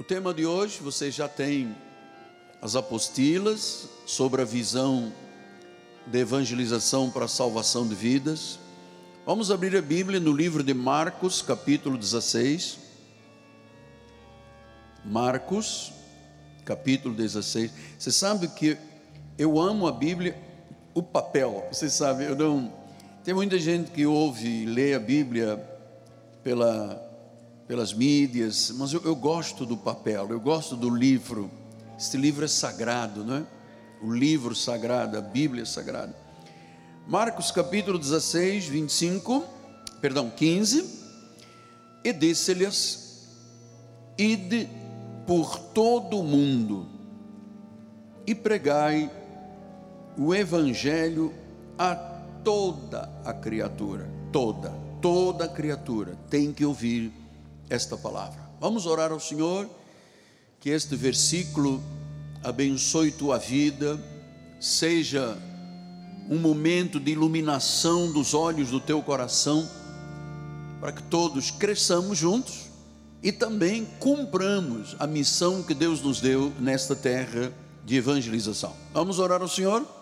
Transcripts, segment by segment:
O tema de hoje, você já tem as apostilas sobre a visão de evangelização para a salvação de vidas. Vamos abrir a Bíblia no livro de Marcos, capítulo 16. Marcos, capítulo 16. Você sabe que eu amo a Bíblia, o papel. Você sabe, eu não. Tem muita gente que ouve e lê a Bíblia pela pelas mídias, mas eu, eu gosto do papel, eu gosto do livro. Este livro é sagrado, não é? O livro sagrado, a Bíblia sagrada. Marcos capítulo 16, 25, perdão, 15. E disse-lhes: Ide por todo o mundo e pregai o evangelho a toda a criatura, toda, toda criatura tem que ouvir esta palavra. Vamos orar ao Senhor, que este versículo abençoe tua vida, seja um momento de iluminação dos olhos do teu coração, para que todos cresçamos juntos e também cumpramos a missão que Deus nos deu nesta terra de evangelização. Vamos orar ao Senhor?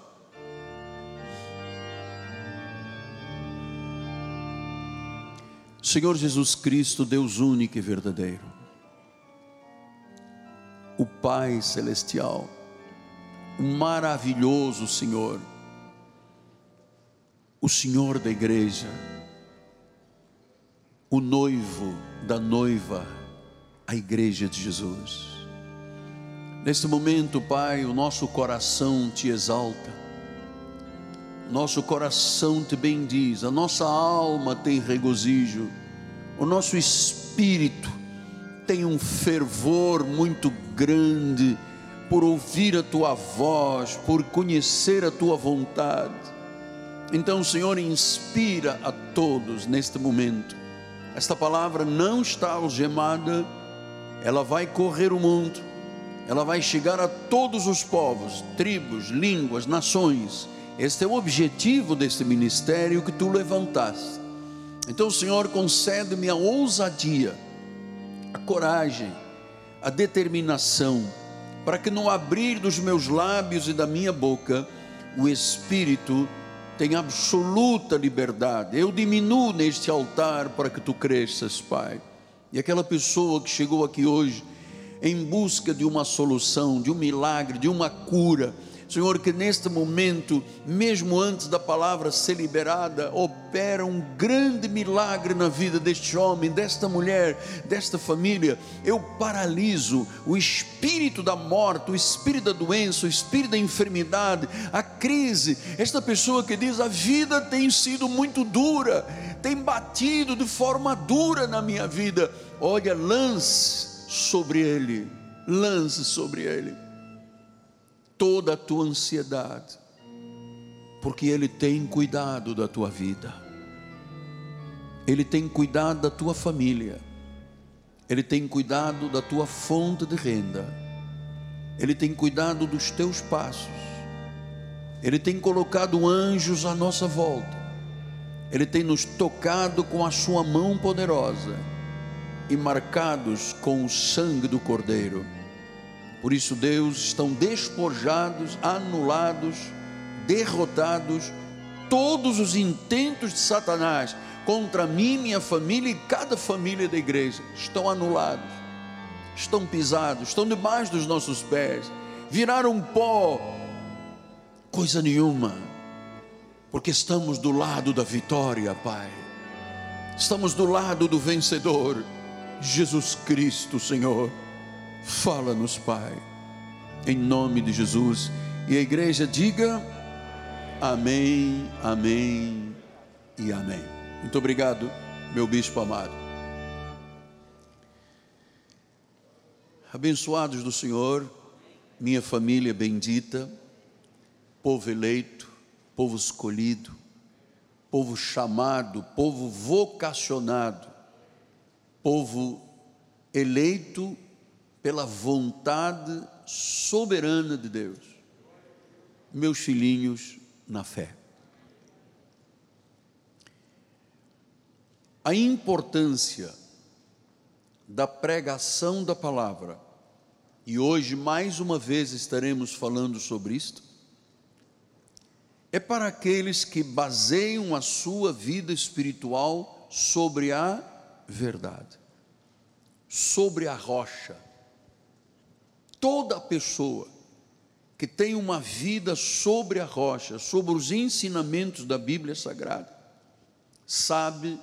Senhor Jesus Cristo, Deus único e verdadeiro, o Pai Celestial, o maravilhoso Senhor, o Senhor da igreja, o noivo da noiva, a igreja de Jesus. Neste momento, Pai, o nosso coração te exalta, nosso coração te bendiz, a nossa alma tem regozijo o nosso espírito tem um fervor muito grande por ouvir a tua voz, por conhecer a tua vontade. Então, Senhor, inspira a todos neste momento. Esta palavra não está algemada, ela vai correr o mundo, ela vai chegar a todos os povos, tribos, línguas, nações. Este é o objetivo deste ministério que tu levantaste. Então, Senhor, concede-me a ousadia, a coragem, a determinação, para que no abrir dos meus lábios e da minha boca, o Espírito tenha absoluta liberdade. Eu diminuo neste altar para que tu cresças, Pai. E aquela pessoa que chegou aqui hoje em busca de uma solução, de um milagre, de uma cura, Senhor, que neste momento, mesmo antes da palavra ser liberada, opera um grande milagre na vida deste homem, desta mulher, desta família. Eu paraliso o espírito da morte, o espírito da doença, o espírito da enfermidade, a crise. Esta pessoa que diz: a vida tem sido muito dura, tem batido de forma dura na minha vida. Olha, lance sobre ele, lance sobre ele toda a tua ansiedade, porque Ele tem cuidado da tua vida, Ele tem cuidado da tua família, Ele tem cuidado da tua fonte de renda, Ele tem cuidado dos teus passos, Ele tem colocado anjos à nossa volta, Ele tem nos tocado com a Sua mão poderosa e marcados com o sangue do Cordeiro por isso, Deus, estão despojados, anulados, derrotados todos os intentos de Satanás contra mim, minha família e cada família da igreja. Estão anulados, estão pisados, estão debaixo dos nossos pés, viraram pó, coisa nenhuma, porque estamos do lado da vitória, Pai. Estamos do lado do vencedor, Jesus Cristo, Senhor. Fala-nos, Pai, em nome de Jesus. E a igreja diga: Amém, Amém e Amém. Muito obrigado, meu bispo amado. Abençoados do Senhor, minha família bendita, povo eleito, povo escolhido, povo chamado, povo vocacionado, povo eleito pela vontade soberana de Deus, meus filhinhos na fé. A importância da pregação da palavra e hoje mais uma vez estaremos falando sobre isto, é para aqueles que baseiam a sua vida espiritual sobre a verdade, sobre a rocha. Toda pessoa que tem uma vida sobre a rocha, sobre os ensinamentos da Bíblia Sagrada, sabe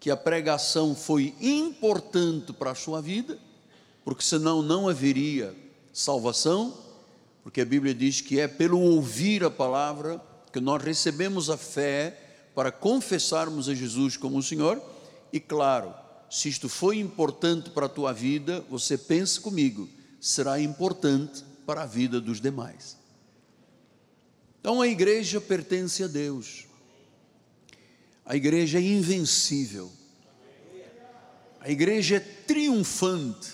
que a pregação foi importante para a sua vida, porque senão não haveria salvação, porque a Bíblia diz que é pelo ouvir a palavra que nós recebemos a fé para confessarmos a Jesus como o Senhor, e claro, se isto foi importante para a tua vida, você pense comigo, será importante para a vida dos demais. Então a igreja pertence a Deus. A igreja é invencível. A igreja é triunfante.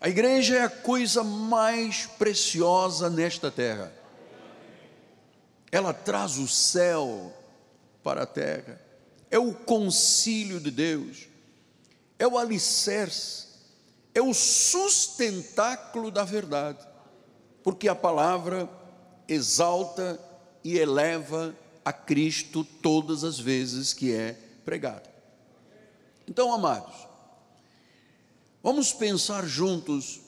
A igreja é a coisa mais preciosa nesta terra ela traz o céu para a terra, é o concílio de Deus, é o alicerce, é o sustentáculo da verdade, porque a palavra exalta e eleva a Cristo todas as vezes que é pregada. Então, amados, vamos pensar juntos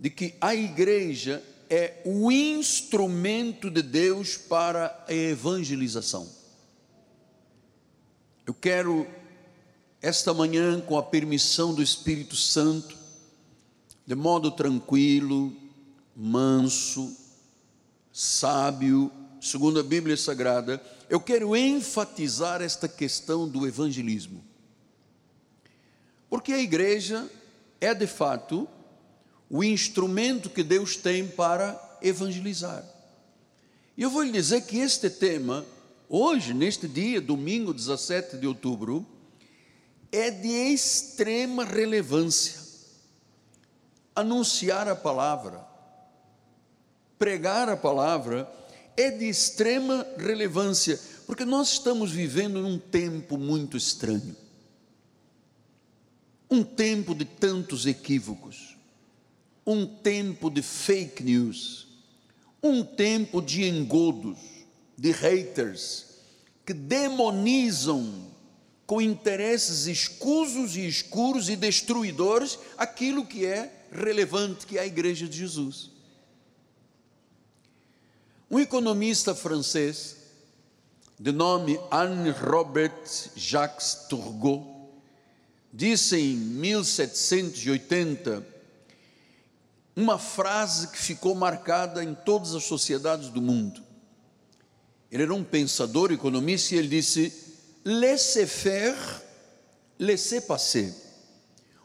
de que a igreja é o instrumento de Deus para a evangelização. Eu quero, esta manhã, com a permissão do Espírito Santo, de modo tranquilo, manso, sábio, segundo a Bíblia Sagrada, eu quero enfatizar esta questão do evangelismo. Porque a igreja é de fato o instrumento que Deus tem para evangelizar. E eu vou lhe dizer que este tema, hoje, neste dia, domingo 17 de outubro, é de extrema relevância. Anunciar a palavra, pregar a palavra, é de extrema relevância, porque nós estamos vivendo num tempo muito estranho um tempo de tantos equívocos um tempo de fake news, um tempo de engodos, de haters, que demonizam com interesses escusos e escuros e destruidores aquilo que é relevante, que é a Igreja de Jesus. Um economista francês, de nome Anne Robert Jacques Turgot, disse em 1780 uma frase que ficou marcada em todas as sociedades do mundo. Ele era um pensador, economista, e ele disse: laissez faire, laissez passer.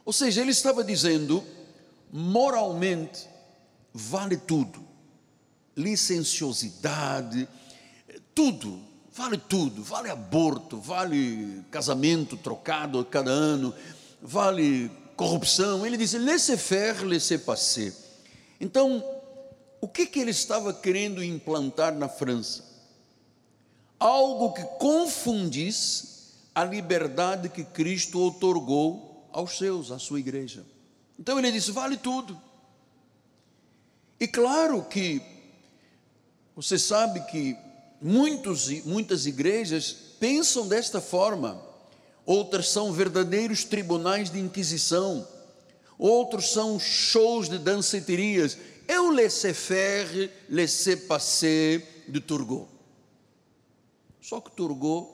Ou seja, ele estava dizendo, moralmente, vale tudo. Licenciosidade, tudo, vale tudo. Vale aborto, vale casamento trocado a cada ano, vale corrupção. Ele diz: laissez faire, laissez passer. Então, o que, que ele estava querendo implantar na França? Algo que confundisse a liberdade que Cristo otorgou aos seus, à sua igreja. Então ele disse: vale tudo. E claro que você sabe que muitos, muitas igrejas pensam desta forma outras são verdadeiros tribunais de inquisição, outros são shows de danceterias. O laissez-faire, laissez-passer de Turgot. Só que Turgot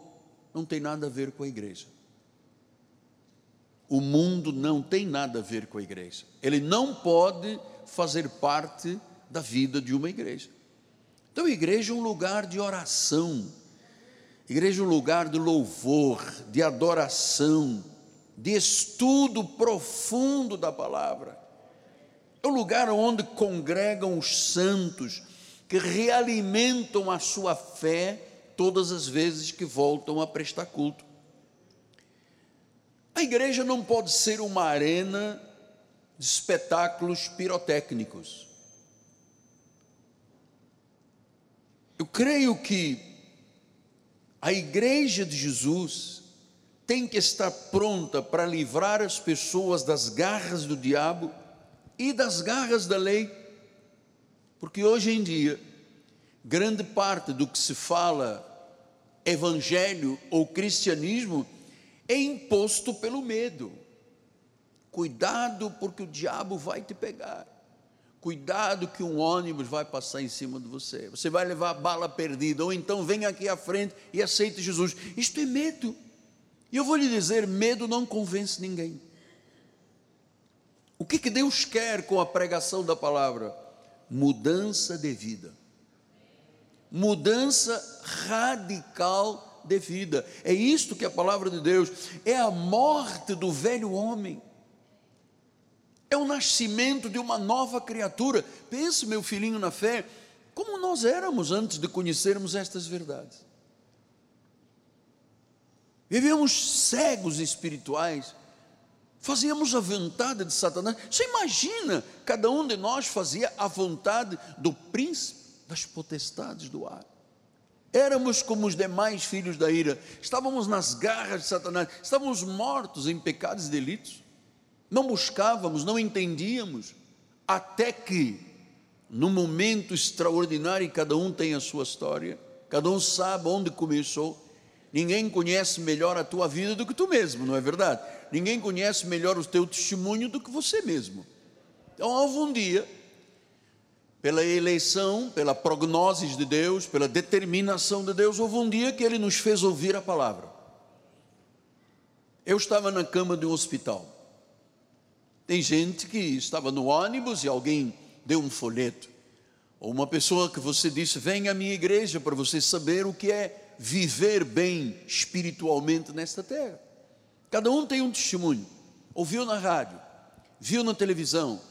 não tem nada a ver com a igreja. O mundo não tem nada a ver com a igreja. Ele não pode fazer parte da vida de uma igreja. Então, a igreja é um lugar de oração Igreja é um lugar de louvor, de adoração, de estudo profundo da palavra. É um lugar onde congregam os santos que realimentam a sua fé todas as vezes que voltam a prestar culto. A igreja não pode ser uma arena de espetáculos pirotécnicos. Eu creio que a igreja de Jesus tem que estar pronta para livrar as pessoas das garras do diabo e das garras da lei, porque hoje em dia, grande parte do que se fala evangelho ou cristianismo é imposto pelo medo. Cuidado, porque o diabo vai te pegar. Cuidado que um ônibus vai passar em cima de você. Você vai levar bala perdida. Ou então vem aqui à frente e aceite Jesus. Isto é medo. E eu vou lhe dizer: medo não convence ninguém. O que, que Deus quer com a pregação da palavra? Mudança de vida. Mudança radical de vida. É isto que a palavra de Deus é a morte do velho homem. É o nascimento de uma nova criatura. Pense, meu filhinho na fé, como nós éramos antes de conhecermos estas verdades. Vivíamos cegos espirituais fazíamos a vontade de Satanás. Você imagina, cada um de nós fazia a vontade do príncipe das potestades do ar. Éramos como os demais filhos da ira, estávamos nas garras de Satanás, estávamos mortos em pecados e delitos, não buscávamos, não entendíamos, até que, no momento extraordinário, cada um tem a sua história, cada um sabe onde começou, ninguém conhece melhor a tua vida do que tu mesmo, não é verdade? ninguém conhece melhor o teu testemunho do que você mesmo. Então, houve um dia, pela eleição, pela prognose de Deus, pela determinação de Deus, houve um dia que Ele nos fez ouvir a palavra. Eu estava na cama de um hospital. Tem gente que estava no ônibus e alguém deu um folheto. Ou uma pessoa que você disse: Venha à minha igreja para você saber o que é viver bem espiritualmente nesta terra. Cada um tem um testemunho. Ouviu na rádio, viu na televisão,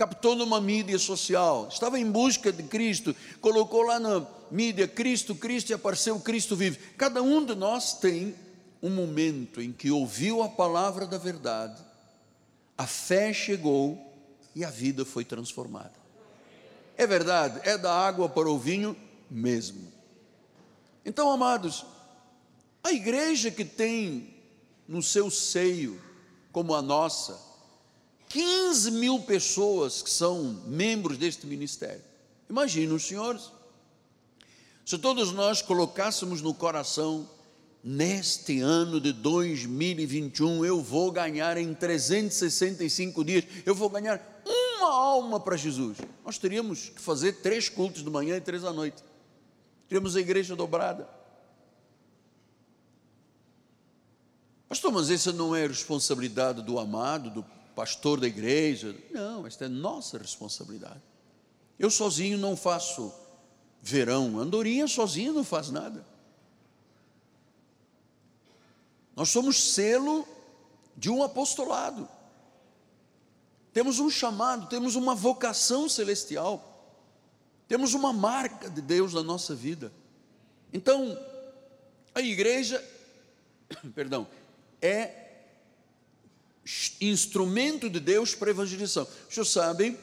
captou numa mídia social, estava em busca de Cristo, colocou lá na mídia Cristo, Cristo e apareceu Cristo vive. Cada um de nós tem um momento em que ouviu a palavra da verdade, a fé chegou e a vida foi transformada. É verdade, é da água para o vinho mesmo. Então, amados, a igreja que tem no seu seio, como a nossa, 15 mil pessoas que são membros deste ministério. Imagine os senhores, se todos nós colocássemos no coração, neste ano de 2021, eu vou ganhar em 365 dias, eu vou ganhar uma alma para Jesus. Nós teríamos que fazer três cultos de manhã e três à noite. Teríamos a igreja dobrada. Pastor, mas essa não é responsabilidade do amado, do pastor da igreja. Não, esta é nossa responsabilidade. Eu sozinho não faço verão, Andorinha sozinha não faz nada. Nós somos selo de um apostolado. Temos um chamado, temos uma vocação celestial. Temos uma marca de Deus na nossa vida. Então, a igreja, perdão, é instrumento de Deus para evangelização. Vocês sabem,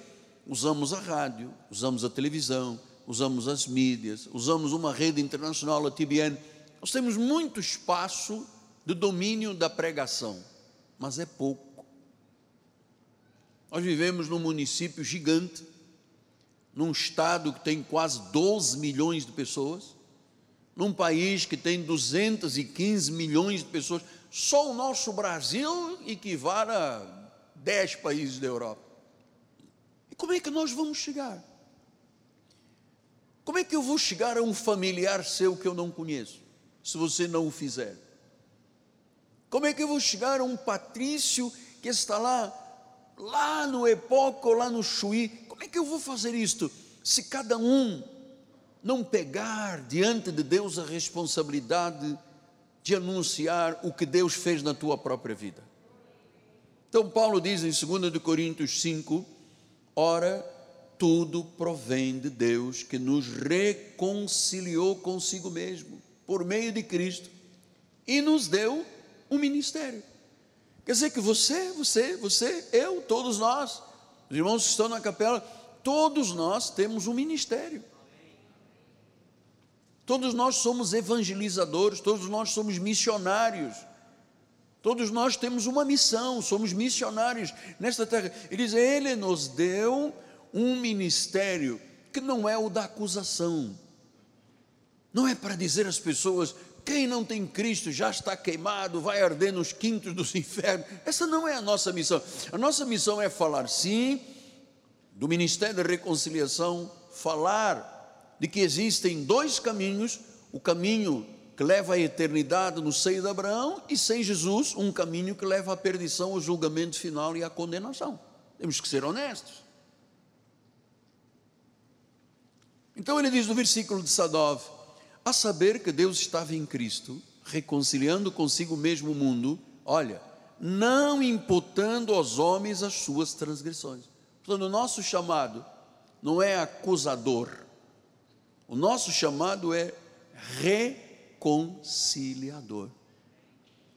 usamos a rádio, usamos a televisão, usamos as mídias, usamos uma rede internacional, a TBN. Nós temos muito espaço de domínio da pregação, mas é pouco. Nós vivemos num município gigante, num estado que tem quase 12 milhões de pessoas, num país que tem 215 milhões de pessoas. Só o nosso Brasil equivale a 10 países da Europa. E como é que nós vamos chegar? Como é que eu vou chegar a um familiar seu que eu não conheço, se você não o fizer? Como é que eu vou chegar a um patrício que está lá, lá no Epoco, lá no Chuí? Como é que eu vou fazer isto? Se cada um não pegar diante de Deus a responsabilidade de anunciar o que Deus fez na tua própria vida. Então, Paulo diz em 2 Coríntios 5: Ora, tudo provém de Deus que nos reconciliou consigo mesmo, por meio de Cristo, e nos deu um ministério. Quer dizer que você, você, você, eu, todos nós, os irmãos que estão na capela, todos nós temos um ministério. Todos nós somos evangelizadores, todos nós somos missionários. Todos nós temos uma missão, somos missionários nesta terra. Ele diz: Ele nos deu um ministério que não é o da acusação, não é para dizer às pessoas: quem não tem Cristo já está queimado, vai arder nos quintos dos infernos. Essa não é a nossa missão. A nossa missão é falar, sim, do ministério da reconciliação, falar de que existem dois caminhos: o caminho que leva à eternidade no seio de Abraão, e sem Jesus, um caminho que leva à perdição, ao julgamento final e à condenação. Temos que ser honestos. Então ele diz no versículo de Sadov: a saber que Deus estava em Cristo, reconciliando consigo mesmo o mundo, olha, não imputando aos homens as suas transgressões. Portanto, o nosso chamado não é acusador, o nosso chamado é reconciliador.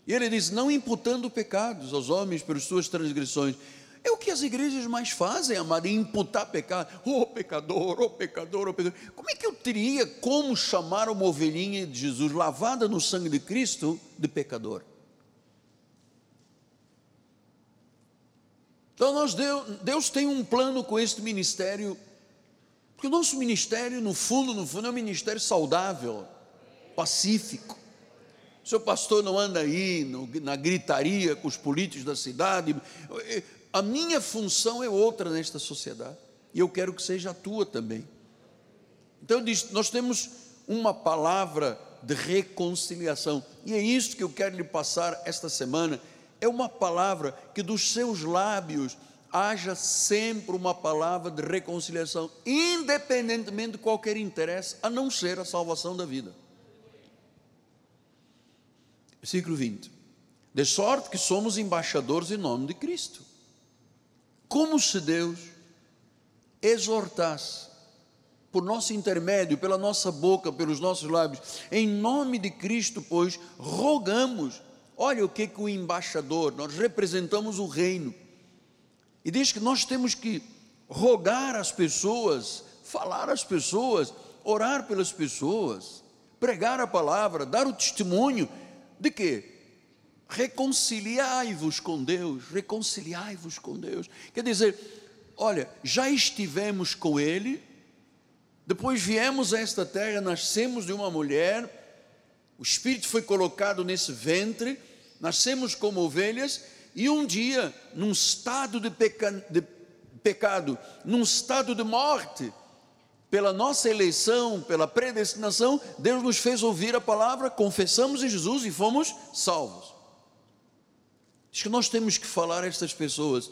E ele diz: não imputando pecados aos homens pelas suas transgressões, é o que as igrejas mais fazem, amado, imputar pecado. Oh pecador, oh pecador, oh pecador. Como é que eu teria como chamar uma ovelhinha de Jesus lavada no sangue de Cristo de pecador? Então nós Deus, Deus tem um plano com este ministério, porque o nosso ministério, no fundo, no fundo, é um ministério saudável, pacífico. O seu pastor não anda aí no, na gritaria com os políticos da cidade a minha função é outra nesta sociedade, e eu quero que seja a tua também. Então, nós temos uma palavra de reconciliação, e é isso que eu quero lhe passar esta semana. É uma palavra que dos seus lábios haja sempre uma palavra de reconciliação, independentemente de qualquer interesse, a não ser a salvação da vida. Versículo 20: De sorte que somos embaixadores em nome de Cristo como se Deus exortasse, por nosso intermédio, pela nossa boca, pelos nossos lábios, em nome de Cristo, pois, rogamos. Olha o que que o embaixador, nós representamos o reino. E diz que nós temos que rogar às pessoas, falar às pessoas, orar pelas pessoas, pregar a palavra, dar o testemunho de que reconciliai-vos com Deus, reconciliai-vos com Deus. Quer dizer, olha, já estivemos com Ele, depois viemos a esta terra, nascemos de uma mulher, o Espírito foi colocado nesse ventre, nascemos como ovelhas, e um dia, num estado de, peca, de pecado, num estado de morte, pela nossa eleição, pela predestinação, Deus nos fez ouvir a palavra, confessamos em Jesus e fomos salvos. Diz que nós temos que falar a estas pessoas,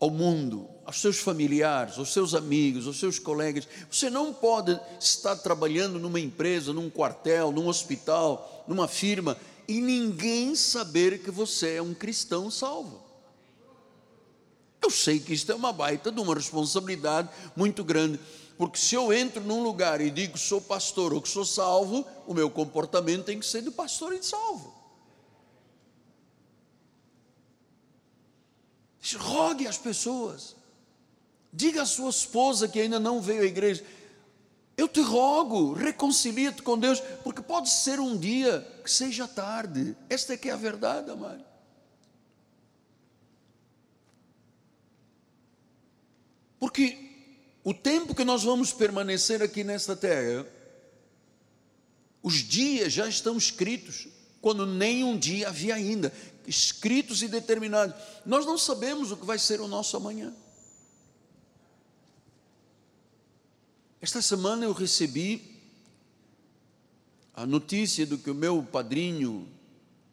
ao mundo, aos seus familiares, aos seus amigos, aos seus colegas. Você não pode estar trabalhando numa empresa, num quartel, num hospital, numa firma e ninguém saber que você é um cristão salvo. Eu sei que isto é uma baita de uma responsabilidade muito grande, porque se eu entro num lugar e digo sou pastor ou que sou salvo, o meu comportamento tem que ser de pastor e de salvo. Rogue as pessoas. Diga à sua esposa que ainda não veio à igreja. Eu te rogo, reconcilia-te com Deus, porque pode ser um dia que seja tarde. Esta é que é a verdade, amado. Porque o tempo que nós vamos permanecer aqui nesta terra, os dias já estão escritos, quando nem um dia havia ainda escritos e determinados. Nós não sabemos o que vai ser o nosso amanhã. Esta semana eu recebi a notícia do que o meu padrinho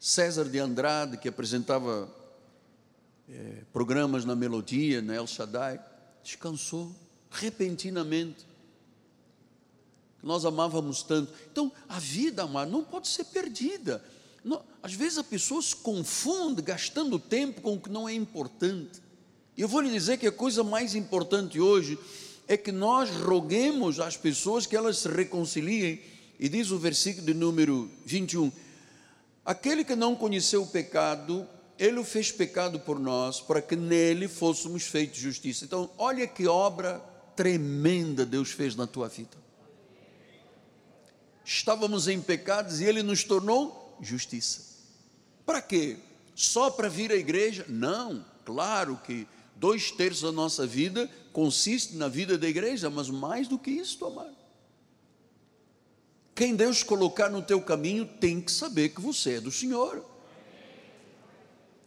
César de Andrade, que apresentava é, programas na Melodia, na El Shaddai, descansou repentinamente. Nós amávamos tanto. Então, a vida, amado, não pode ser perdida. Não, às vezes a pessoa se confunde gastando tempo com o que não é importante. E eu vou lhe dizer que a coisa mais importante hoje é que nós roguemos às pessoas que elas se reconciliem. E diz o versículo de número 21: Aquele que não conheceu o pecado, ele o fez pecado por nós, para que nele fôssemos feitos justiça. Então, olha que obra tremenda Deus fez na tua vida. Estávamos em pecados e ele nos tornou justiça. Para quê? só para vir à igreja? Não, claro que dois terços da nossa vida consiste na vida da igreja, mas mais do que isso, amado. Quem Deus colocar no teu caminho tem que saber que você é do Senhor.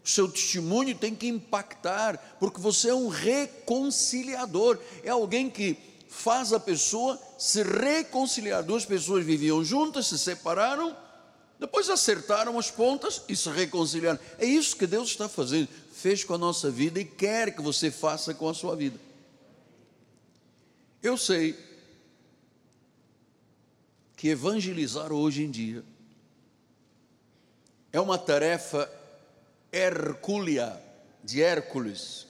O seu testemunho tem que impactar, porque você é um reconciliador, é alguém que faz a pessoa se reconciliar. Duas pessoas viviam juntas, se separaram, depois acertaram as pontas e se reconciliaram. É isso que Deus está fazendo, fez com a nossa vida e quer que você faça com a sua vida. Eu sei que evangelizar hoje em dia é uma tarefa hercúlea, de Hércules,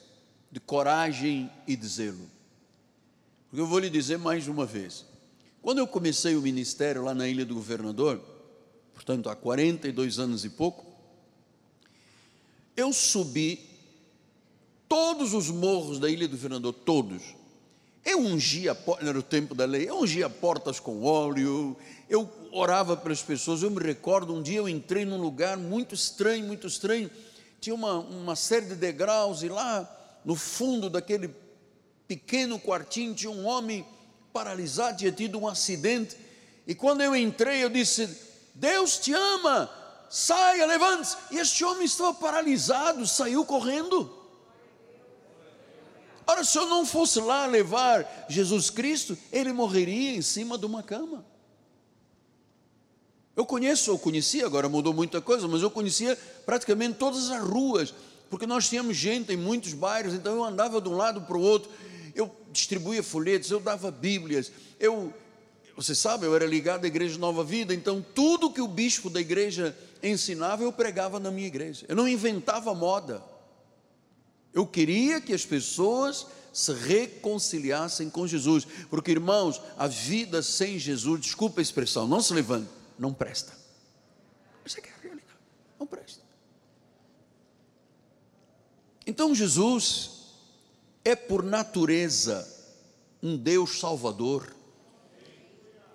de coragem e de zelo. Porque eu vou lhe dizer mais uma vez: quando eu comecei o ministério lá na Ilha do Governador, portanto há 42 anos e pouco, eu subi todos os morros da Ilha do Governador, todos. Eu ungia, era o tempo da lei, eu ungia portas com óleo, eu orava para as pessoas. Eu me recordo, um dia eu entrei num lugar muito estranho, muito estranho, tinha uma, uma série de degraus, e lá no fundo daquele pequeno quartinho tinha um homem paralisado, tinha tido um acidente. E quando eu entrei, eu disse: Deus te ama, saia, levante-se. E este homem estava paralisado, saiu correndo. Ora, se eu não fosse lá levar Jesus Cristo, ele morreria em cima de uma cama. Eu conheço, eu conhecia, agora mudou muita coisa, mas eu conhecia praticamente todas as ruas, porque nós tínhamos gente em muitos bairros, então eu andava de um lado para o outro, eu distribuía folhetos, eu dava bíblias, eu, você sabe, eu era ligado à igreja Nova Vida, então tudo que o bispo da igreja ensinava, eu pregava na minha igreja, eu não inventava moda, eu queria que as pessoas se reconciliassem com Jesus, porque irmãos, a vida sem Jesus, desculpa a expressão, não se levante não presta. Essa é a realidade, não presta. Então Jesus é por natureza um Deus salvador.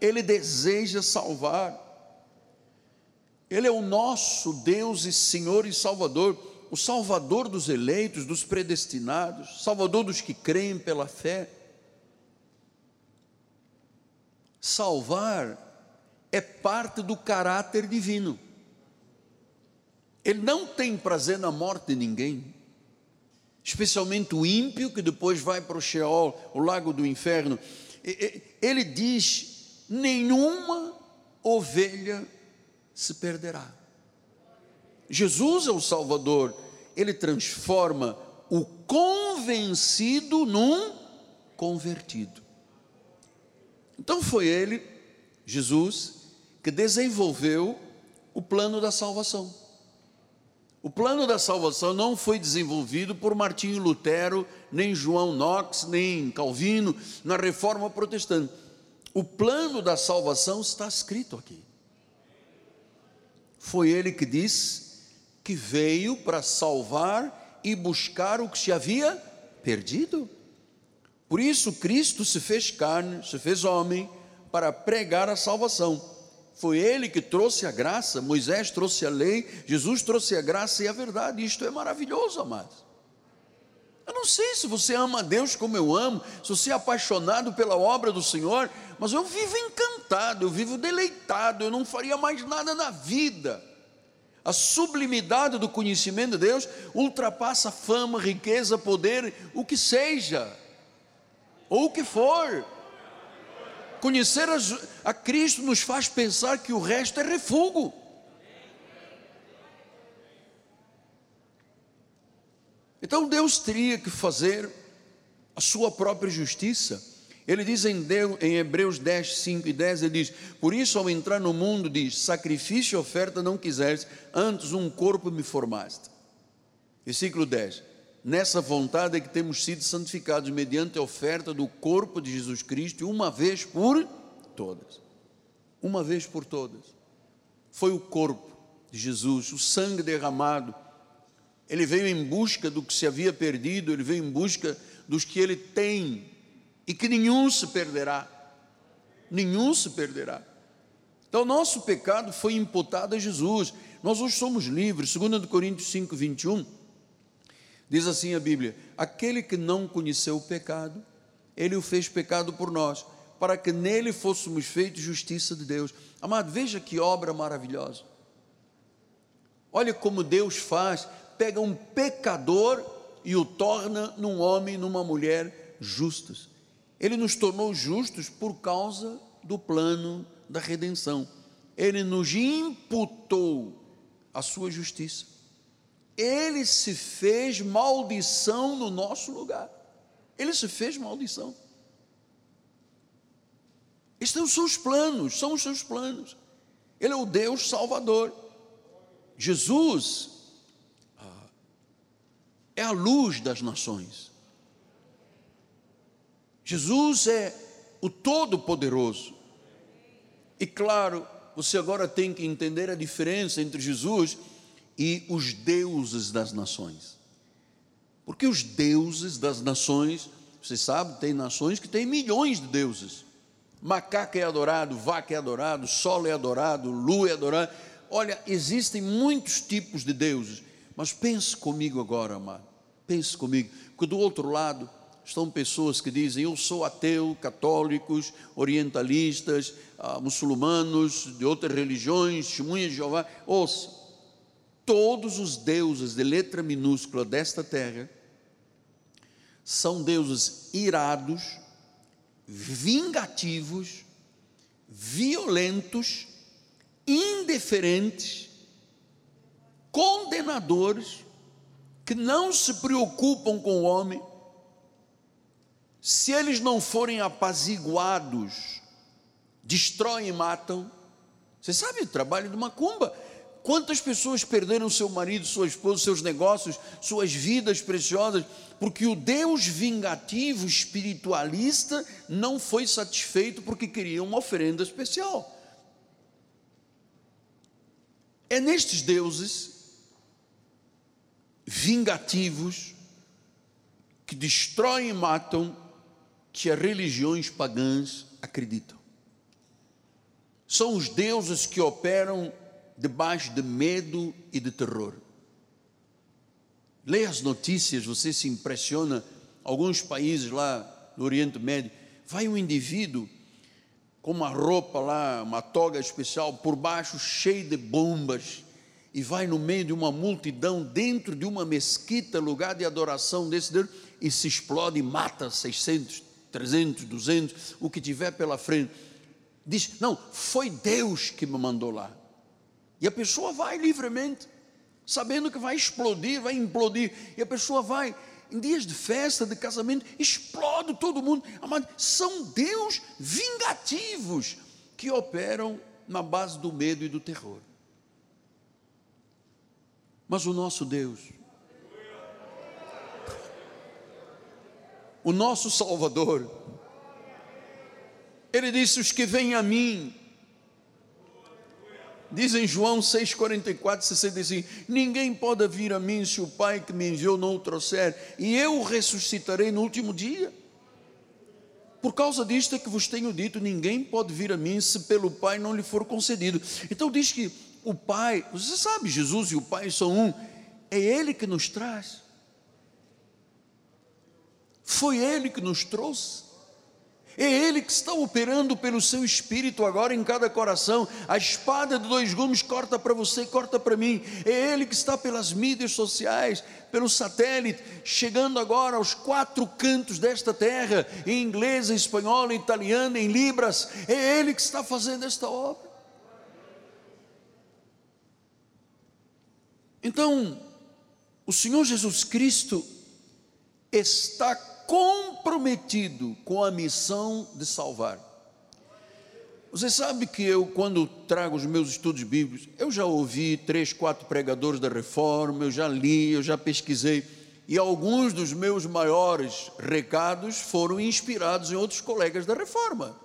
Ele deseja salvar. Ele é o nosso Deus e Senhor e Salvador, o Salvador dos eleitos, dos predestinados, Salvador dos que creem pela fé. Salvar é parte do caráter divino. Ele não tem prazer na morte de ninguém, especialmente o ímpio que depois vai para o Sheol, o lago do inferno. Ele diz: nenhuma ovelha se perderá. Jesus é o Salvador, ele transforma o convencido num convertido. Então foi ele, Jesus, que desenvolveu o plano da salvação. O plano da salvação não foi desenvolvido por Martinho Lutero, nem João Knox, nem Calvino, na reforma protestante. O plano da salvação está escrito aqui. Foi ele que disse que veio para salvar e buscar o que se havia perdido. Por isso Cristo se fez carne, se fez homem, para pregar a salvação. Foi ele que trouxe a graça, Moisés trouxe a lei, Jesus trouxe a graça e a verdade. Isto é maravilhoso, amados. Eu não sei se você ama a Deus como eu amo, se você é apaixonado pela obra do Senhor, mas eu vivo encantado, eu vivo deleitado, eu não faria mais nada na vida. A sublimidade do conhecimento de Deus ultrapassa fama, riqueza, poder, o que seja, ou o que for. Conhecer a, a Cristo nos faz pensar que o resto é refúgio. Então Deus teria que fazer a sua própria justiça. Ele diz em, Deus, em Hebreus 10, 5 e 10, ele diz, por isso ao entrar no mundo, diz, sacrifício e oferta não quiseres, antes um corpo me formaste. Versículo 10, Nessa vontade é que temos sido santificados mediante a oferta do corpo de Jesus Cristo, uma vez por todas. Uma vez por todas. Foi o corpo de Jesus, o sangue derramado. Ele veio em busca do que se havia perdido, ele veio em busca dos que ele tem, e que nenhum se perderá. Nenhum se perderá. Então, nosso pecado foi imputado a Jesus. nós hoje somos livres. 2 Coríntios 5, 21, diz assim a Bíblia: Aquele que não conheceu o pecado, ele o fez pecado por nós, para que nele fôssemos feitos justiça de Deus. Amado, veja que obra maravilhosa. Olha como Deus faz, pega um pecador e o torna num homem, numa mulher justos. Ele nos tornou justos por causa do plano da redenção. Ele nos imputou a sua justiça. Ele se fez maldição no nosso lugar. Ele se fez maldição. Estes são os planos, são os seus planos. Ele é o Deus Salvador. Jesus ah, é a luz das nações. Jesus é o Todo-Poderoso. E claro, você agora tem que entender a diferença entre Jesus e os deuses das nações. Porque os deuses das nações, você sabe, tem nações que têm milhões de deuses. Macaco é adorado, vaca é adorado, sol é adorado, lua é adorado. Olha, existem muitos tipos de deuses, mas pense comigo agora, amado. Pense comigo, que do outro lado estão pessoas que dizem: Eu sou ateu, católicos, orientalistas, ah, muçulmanos, de outras religiões, testemunhas de Jeová. Ouça, todos os deuses de letra minúscula desta terra são deuses irados, vingativos, violentos, indiferentes, condenadores, que não se preocupam com o homem se eles não forem apaziguados, destroem e matam. Você sabe o trabalho de macumba. Quantas pessoas perderam seu marido, sua esposa, seus negócios, suas vidas preciosas, porque o Deus vingativo, espiritualista, não foi satisfeito porque queria uma oferenda especial. É nestes deuses vingativos que destroem e matam que as religiões pagãs acreditam. São os deuses que operam debaixo de medo e de terror. Leia as notícias, você se impressiona. Alguns países lá no Oriente Médio, vai um indivíduo com uma roupa lá, uma toga especial, por baixo cheio de bombas, e vai no meio de uma multidão, dentro de uma mesquita, lugar de adoração desse Deus, e se explode e mata 600, 300, 200, o que tiver pela frente. Diz: Não, foi Deus que me mandou lá. E a pessoa vai livremente, sabendo que vai explodir, vai implodir. E a pessoa vai, em dias de festa, de casamento, explode todo mundo. Amado, são Deus vingativos que operam na base do medo e do terror. Mas o nosso Deus, o nosso Salvador. Ele disse: Os que vêm a mim, diz em João 6,44, 65: Ninguém pode vir a mim se o Pai que me enviou não o trouxer, e eu ressuscitarei no último dia. Por causa disto é que vos tenho dito: ninguém pode vir a mim se pelo Pai não lhe for concedido. Então diz que o Pai, você sabe, Jesus e o Pai são um, é Ele que nos traz. Foi Ele que nos trouxe. É Ele que está operando pelo seu espírito agora em cada coração. A espada de dois gumes corta para você e corta para mim. É Ele que está pelas mídias sociais, pelo satélite, chegando agora aos quatro cantos desta terra, em inglês, em espanhol, em italiano, em libras. É Ele que está fazendo esta obra. Então, o Senhor Jesus Cristo está comprometido com a missão de salvar. Você sabe que eu, quando trago os meus estudos bíblicos, eu já ouvi três, quatro pregadores da reforma, eu já li, eu já pesquisei, e alguns dos meus maiores recados foram inspirados em outros colegas da reforma.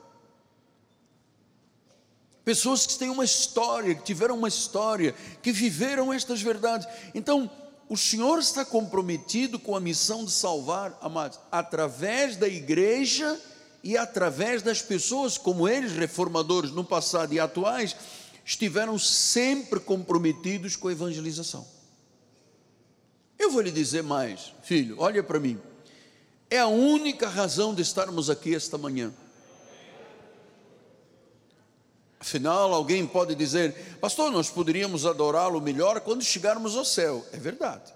Pessoas que têm uma história, que tiveram uma história, que viveram estas verdades. Então, o Senhor está comprometido com a missão de salvar, amados, através da igreja e através das pessoas como eles, reformadores no passado e atuais, estiveram sempre comprometidos com a evangelização. Eu vou lhe dizer mais, filho, olha para mim. É a única razão de estarmos aqui esta manhã. Afinal, alguém pode dizer, pastor, nós poderíamos adorá-lo melhor quando chegarmos ao céu. É verdade.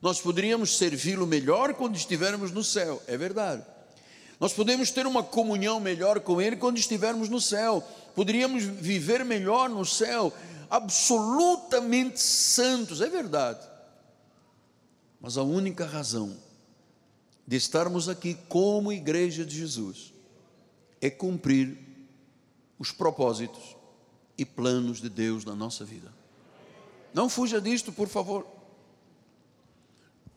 Nós poderíamos servi-lo melhor quando estivermos no céu. É verdade. Nós podemos ter uma comunhão melhor com Ele quando estivermos no céu. Poderíamos viver melhor no céu, absolutamente santos. É verdade. Mas a única razão de estarmos aqui como igreja de Jesus é cumprir os propósitos e planos de Deus na nossa vida. Não fuja disto, por favor.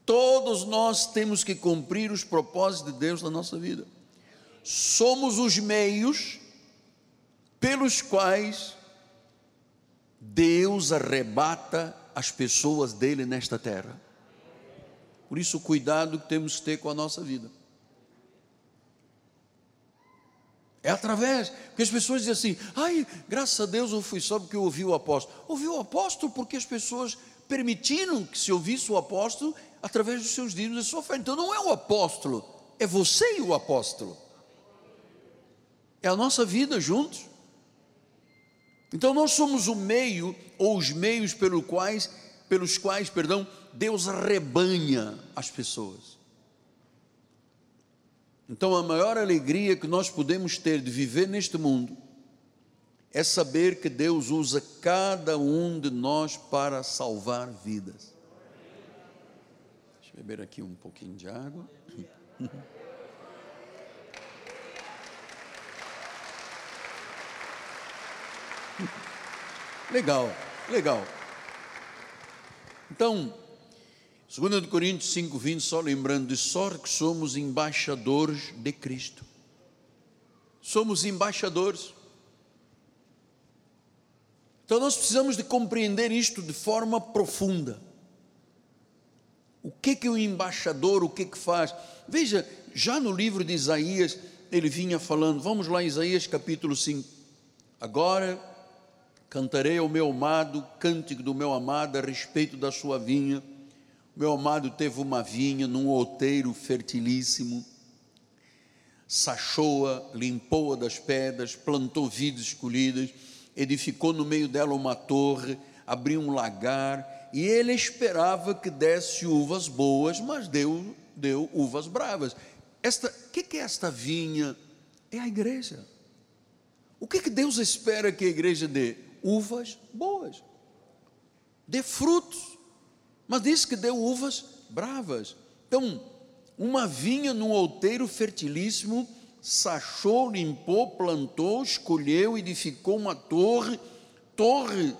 Todos nós temos que cumprir os propósitos de Deus na nossa vida. Somos os meios pelos quais Deus arrebata as pessoas dele nesta terra. Por isso, o cuidado que temos que ter com a nossa vida. É através, porque as pessoas dizem assim, ai, graças a Deus eu fui só porque eu ouvi o apóstolo. Ouvi o apóstolo porque as pessoas permitiram que se ouvisse o apóstolo através dos seus dízimos e sua oferta. Então não é o apóstolo, é você e o apóstolo. É a nossa vida juntos. Então nós somos o meio ou os meios pelos quais, pelos quais, perdão, Deus arrebanha as pessoas. Então, a maior alegria que nós podemos ter de viver neste mundo é saber que Deus usa cada um de nós para salvar vidas. Deixa eu beber aqui um pouquinho de água. Legal, legal. Então, 2 Coríntios 5, 20, só lembrando, de sorte que somos embaixadores de Cristo. Somos embaixadores. Então nós precisamos de compreender isto de forma profunda. O que que o embaixador, o que que faz? Veja, já no livro de Isaías, ele vinha falando, vamos lá Isaías capítulo 5. Agora cantarei ao meu amado, cântico do meu amado a respeito da sua vinha meu amado teve uma vinha num outeiro fertilíssimo, sachou-a, limpou-a das pedras, plantou vidas escolhidas, edificou no meio dela uma torre, abriu um lagar, e ele esperava que desse uvas boas, mas deu, deu uvas bravas. Esta, o que, que é esta vinha? É a igreja. O que, que Deus espera que a igreja dê? Uvas boas, dê frutos mas disse que deu uvas bravas. Então, uma vinha num outeiro fertilíssimo, sachou, limpou, plantou, escolheu, edificou uma torre. Torre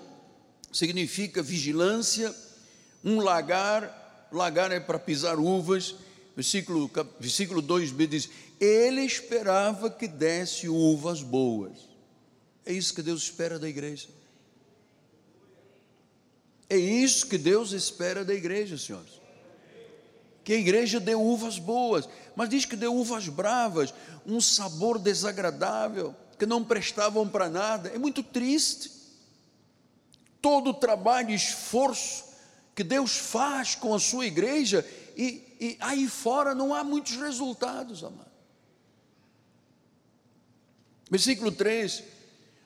significa vigilância, um lagar, lagar é para pisar uvas. Versículo, versículo 2b diz: Ele esperava que desse uvas boas. É isso que Deus espera da igreja. É isso que Deus espera da igreja, senhores. Que a igreja dê uvas boas, mas diz que deu uvas bravas, um sabor desagradável, que não prestavam para nada. É muito triste. Todo o trabalho e esforço que Deus faz com a sua igreja, e, e aí fora não há muitos resultados, amado. Versículo 3: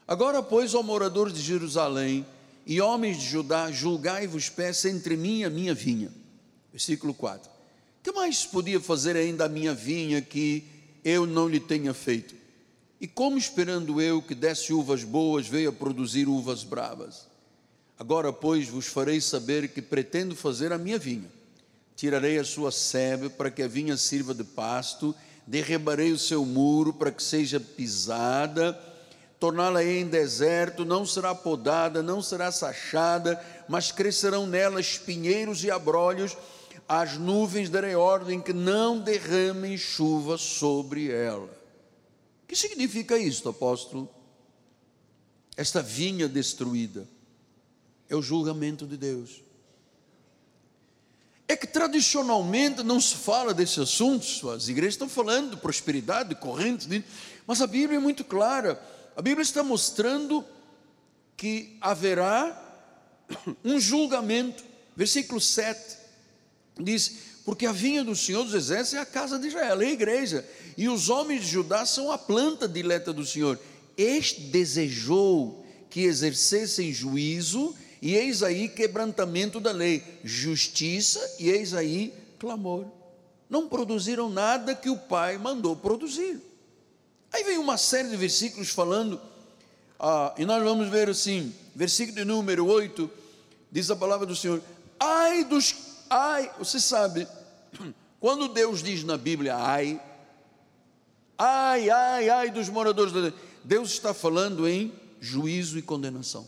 Agora, pois, ó moradores de Jerusalém, e homens de Judá, julgai-vos peça entre mim e a minha vinha. Versículo 4. Que mais podia fazer ainda a minha vinha que eu não lhe tenha feito? E como esperando eu que desse uvas boas, veio a produzir uvas bravas? Agora, pois, vos farei saber que pretendo fazer a minha vinha. Tirarei a sua sebe para que a vinha sirva de pasto, derribarei o seu muro para que seja pisada, torná-la-ei em deserto, não será podada, não será sachada, mas crescerão nela espinheiros e abrolhos, as nuvens darei ordem que não derramem chuva sobre ela. O que significa isto, apóstolo? Esta vinha destruída é o julgamento de Deus. É que tradicionalmente não se fala desses assuntos, as igrejas estão falando de prosperidade, de correntes, mas a Bíblia é muito clara a Bíblia está mostrando que haverá um julgamento. Versículo 7 diz: Porque a vinha do Senhor dos Exércitos é a casa de Israel, é a igreja, e os homens de Judá são a planta dileta do Senhor. Este desejou que exercessem juízo, e eis aí quebrantamento da lei, justiça, e eis aí clamor. Não produziram nada que o Pai mandou produzir. Aí vem uma série de versículos falando, ah, e nós vamos ver assim, versículo de número 8, diz a palavra do Senhor: ai dos, ai, você sabe, quando Deus diz na Bíblia, ai, ai, ai, ai dos moradores da Deus está falando em juízo e condenação.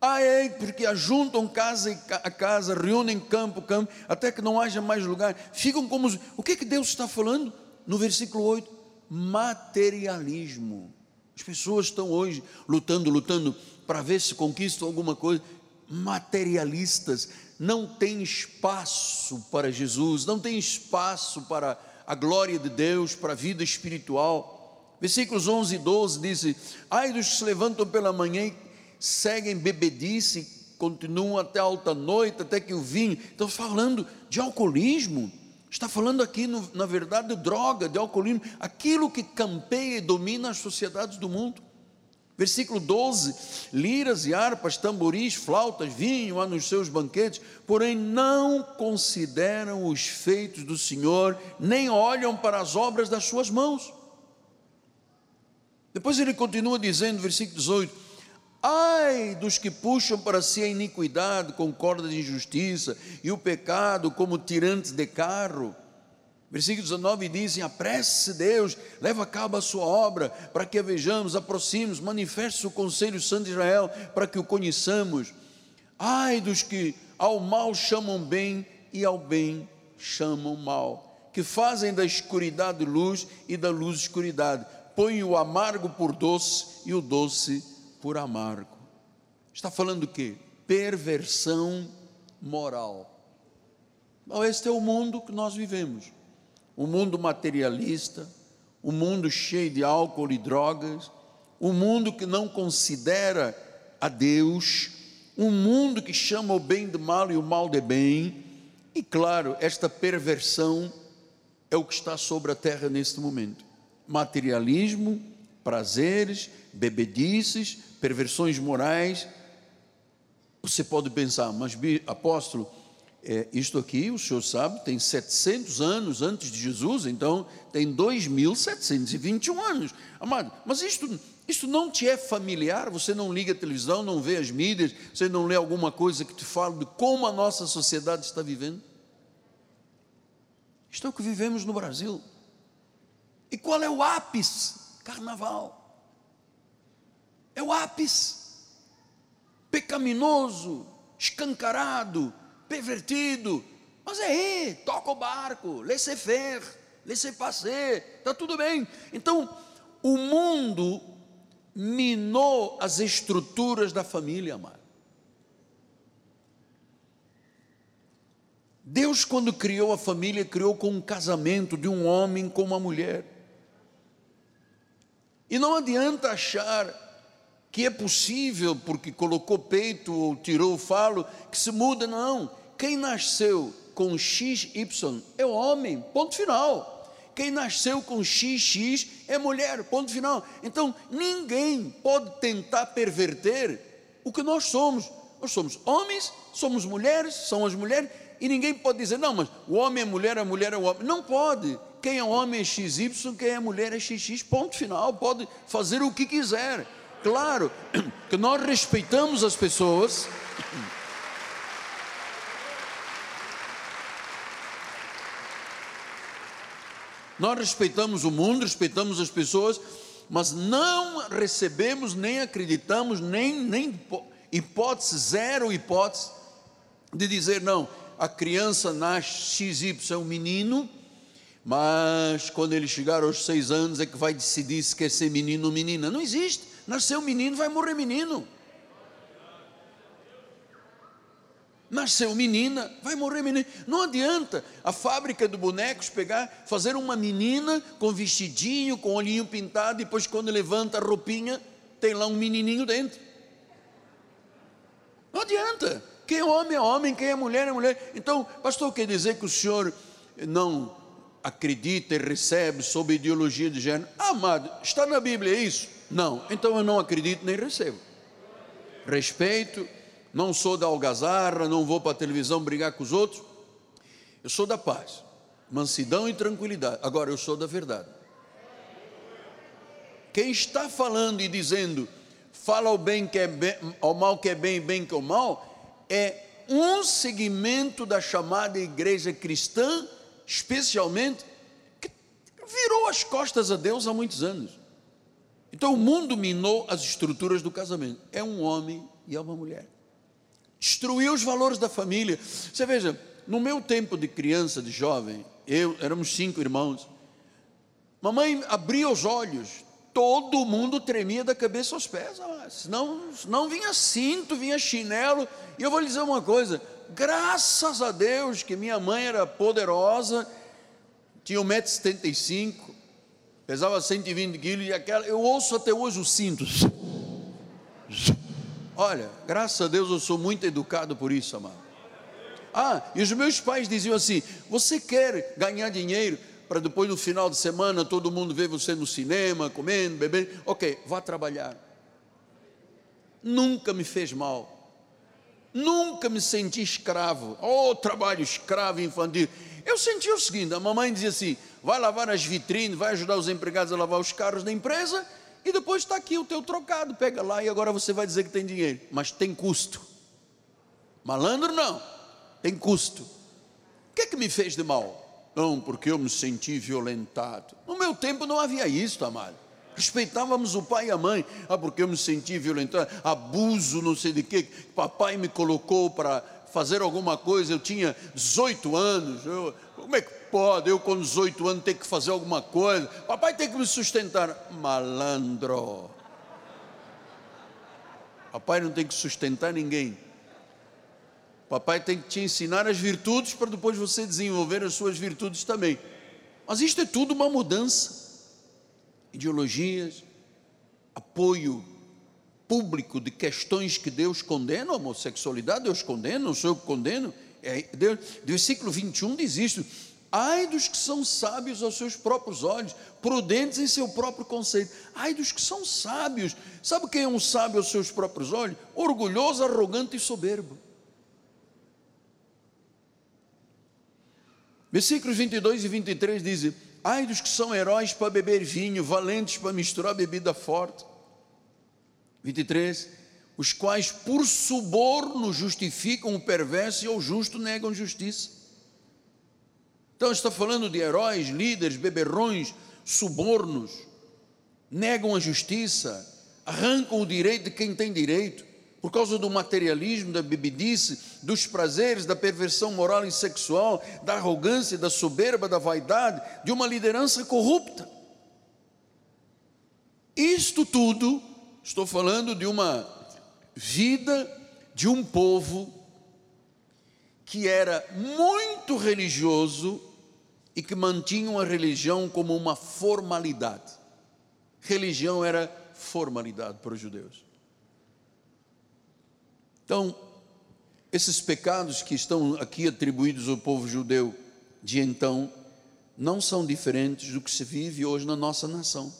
Ai, porque ajuntam casa a casa, reúnem campo, campo, até que não haja mais lugar. Ficam como. O que, é que Deus está falando? No versículo 8: materialismo. As pessoas estão hoje lutando, lutando para ver se conquistam alguma coisa. Materialistas. Não tem espaço para Jesus, não tem espaço para a glória de Deus, para a vida espiritual. Versículos 11 e 12 diz: Ai dos que se levantam pela manhã e seguem bebedice, continuam até alta noite, até que o vinho. Estão falando de alcoolismo. Está falando aqui, no, na verdade, de droga, de alcoolismo, aquilo que campeia e domina as sociedades do mundo. Versículo 12: liras e harpas, tamboris, flautas, vinho há nos seus banquetes, porém não consideram os feitos do Senhor, nem olham para as obras das suas mãos. Depois ele continua dizendo, versículo 18: Ai dos que puxam para si a iniquidade com corda de injustiça e o pecado como tirantes de carro. Versículo 19 dizem: apresse Deus, leva a cabo a sua obra, para que a vejamos, aproximemos, manifeste o conselho santo de Israel, para que o conheçamos. Ai dos que ao mal chamam bem e ao bem chamam mal, que fazem da escuridade luz e da luz escuridade, põem o amargo por doce e o doce por amargo. Está falando o quê? Perversão moral. Bom, este é o mundo que nós vivemos. O um mundo materialista, o um mundo cheio de álcool e drogas, um mundo que não considera a Deus, um mundo que chama o bem de mal e o mal de bem. E claro, esta perversão é o que está sobre a terra neste momento. Materialismo, prazeres, bebedices, perversões morais. Você pode pensar, mas apóstolo, é, isto aqui, o senhor sabe, tem 700 anos antes de Jesus, então tem 2.721 anos. Amado, mas isto, isto não te é familiar? Você não liga a televisão, não vê as mídias, você não lê alguma coisa que te fala de como a nossa sociedade está vivendo? Isto é o que vivemos no Brasil. E qual é o ápice? Carnaval é o ápice. Pecaminoso, escancarado, pervertido. Mas é toca o barco, laissez-faire, laissez-passer, está tudo bem. Então, o mundo minou as estruturas da família, amado. Deus, quando criou a família, criou com um casamento de um homem com uma mulher. E não adianta achar que é possível, porque colocou peito ou tirou o falo, que se muda, não. Quem nasceu com XY é homem, ponto final. Quem nasceu com XX é mulher, ponto final. Então, ninguém pode tentar perverter o que nós somos. Nós somos homens, somos mulheres, são as mulheres, e ninguém pode dizer, não, mas o homem é mulher, a mulher é o homem. Não pode. Quem é homem é XY, quem é mulher é XX, ponto final. Pode fazer o que quiser claro que nós respeitamos as pessoas. Nós respeitamos o mundo, respeitamos as pessoas, mas não recebemos, nem acreditamos, nem, nem hipótese, zero hipótese, de dizer, não, a criança nasce XY, é um menino, mas quando ele chegar aos seis anos é que vai decidir se quer ser menino ou menina. Não existe. Nasceu menino, vai morrer menino. Nasceu menina, vai morrer menina. Não adianta a fábrica de bonecos pegar, fazer uma menina com vestidinho, com olhinho pintado, e depois quando levanta a roupinha, tem lá um menininho dentro. Não adianta. Quem é homem é homem, quem é mulher é mulher. Então, pastor, quer dizer que o senhor não acredita e recebe sob ideologia de gênero? Amado, está na Bíblia isso? Não. Então eu não acredito nem recebo. Respeito, não sou da algazarra, não vou para a televisão brigar com os outros. Eu sou da paz, mansidão e tranquilidade. Agora eu sou da verdade. Quem está falando e dizendo, fala o bem que é bem, ao mal que é bem, bem que é o mal, é um segmento da chamada igreja cristã, especialmente, que virou as costas a Deus há muitos anos. Então o mundo minou as estruturas do casamento. É um homem e é uma mulher. Destruiu os valores da família. Você veja, no meu tempo de criança, de jovem, eu éramos cinco irmãos. Mamãe abria os olhos, todo mundo tremia da cabeça aos pés. Ah, senão, não vinha cinto, vinha chinelo. E eu vou lhe dizer uma coisa: graças a Deus que minha mãe era poderosa, tinha 1,75m, pesava 120 quilos, e aquela, eu ouço até hoje os cintos. Olha, graças a Deus eu sou muito educado por isso, amado. Ah, e os meus pais diziam assim: você quer ganhar dinheiro? para depois no final de semana todo mundo ver você no cinema, comendo, bebendo. Ok, vá trabalhar. Nunca me fez mal. Nunca me senti escravo. Oh, trabalho escravo infantil. Eu senti o seguinte: a mamãe dizia assim: vai lavar as vitrines, vai ajudar os empregados a lavar os carros da empresa, e depois está aqui o teu trocado, pega lá e agora você vai dizer que tem dinheiro. Mas tem custo. Malandro não, tem custo. O que é que me fez de mal? Não, porque eu me senti violentado. No meu tempo não havia isso, amado. Respeitávamos o pai e a mãe. Ah, porque eu me senti violentado. Abuso, não sei de quê. Papai me colocou para fazer alguma coisa. Eu tinha 18 anos. Eu, como é que pode? Eu, com 18 anos, ter que fazer alguma coisa. Papai tem que me sustentar. Malandro. Papai não tem que sustentar ninguém. Papai tem que te ensinar as virtudes para depois você desenvolver as suas virtudes também. Mas isto é tudo uma mudança. Ideologias, apoio público de questões que Deus condena, a homossexualidade, Deus condena, não sou eu que condeno. É, Deus, versículo 21 diz isso. Ai dos que são sábios aos seus próprios olhos, prudentes em seu próprio conceito. Ai dos que são sábios. Sabe quem é um sábio aos seus próprios olhos? Orgulhoso, arrogante e soberbo. Versículos 22 e 23 dizem: Ai dos que são heróis para beber vinho, valentes para misturar bebida forte. 23. Os quais por suborno justificam o perverso e ao justo negam justiça. Então está falando de heróis, líderes, beberrões, subornos, negam a justiça, arrancam o direito de quem tem direito, por causa do materialismo, da bebidice, dos prazeres, da perversão moral e sexual, da arrogância, da soberba, da vaidade, de uma liderança corrupta. Isto tudo, estou falando de uma vida de um povo que era muito religioso e que mantinha a religião como uma formalidade. Religião era formalidade para os judeus. Então, esses pecados que estão aqui atribuídos ao povo judeu de então não são diferentes do que se vive hoje na nossa nação.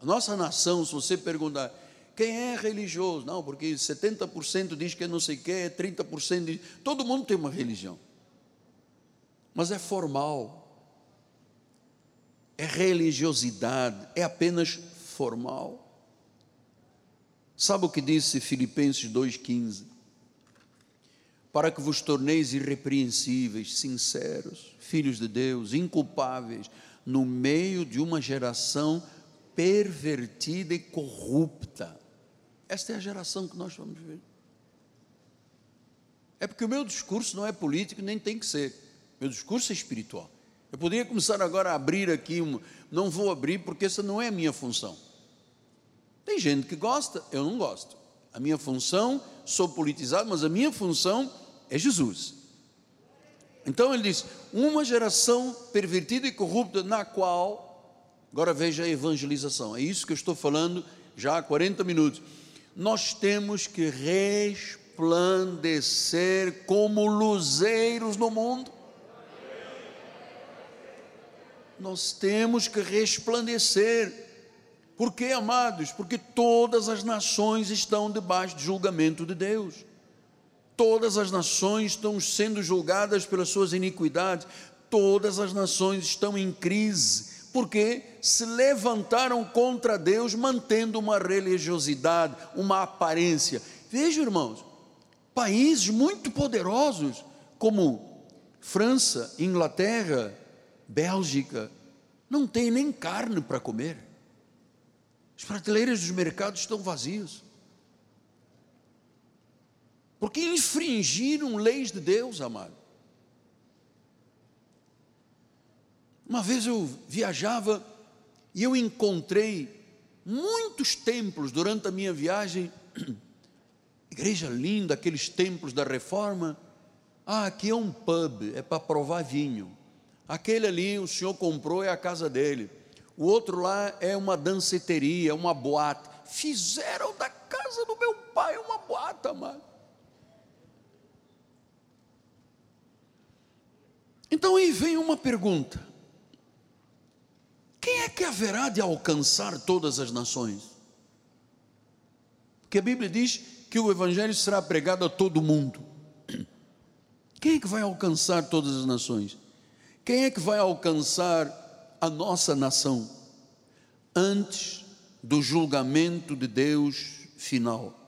A nossa nação, se você perguntar quem é religioso, não, porque 70% diz que é não sei o que, 30% diz. Todo mundo tem uma religião, mas é formal, é religiosidade, é apenas formal. Sabe o que disse Filipenses 2,15? Para que vos torneis irrepreensíveis, sinceros, filhos de Deus, inculpáveis, no meio de uma geração pervertida e corrupta. Esta é a geração que nós vamos ver. É porque o meu discurso não é político, nem tem que ser. Meu discurso é espiritual. Eu poderia começar agora a abrir aqui, um, não vou abrir porque essa não é a minha função. Tem gente que gosta, eu não gosto. A minha função, sou politizado, mas a minha função é Jesus. Então ele diz: uma geração pervertida e corrupta, na qual, agora veja a evangelização, é isso que eu estou falando já há 40 minutos. Nós temos que resplandecer como luzeiros no mundo. Nós temos que resplandecer. Por que, amados? Porque todas as nações estão debaixo de julgamento de Deus. Todas as nações estão sendo julgadas pelas suas iniquidades. Todas as nações estão em crise porque se levantaram contra Deus, mantendo uma religiosidade, uma aparência. Veja, irmãos, países muito poderosos como França, Inglaterra, Bélgica, não tem nem carne para comer. As prateleiras dos mercados estão vazias. Porque infringiram leis de Deus, amado. Uma vez eu viajava e eu encontrei muitos templos durante a minha viagem. Igreja linda, aqueles templos da reforma. Ah, aqui é um pub, é para provar vinho. Aquele ali o senhor comprou, é a casa dele. O outro lá é uma danceteria, uma boate. Fizeram da casa do meu pai uma boate, amado. Então aí vem uma pergunta: quem é que haverá de alcançar todas as nações? Porque a Bíblia diz que o Evangelho será pregado a todo mundo. Quem é que vai alcançar todas as nações? Quem é que vai alcançar a nossa nação antes do julgamento de Deus final?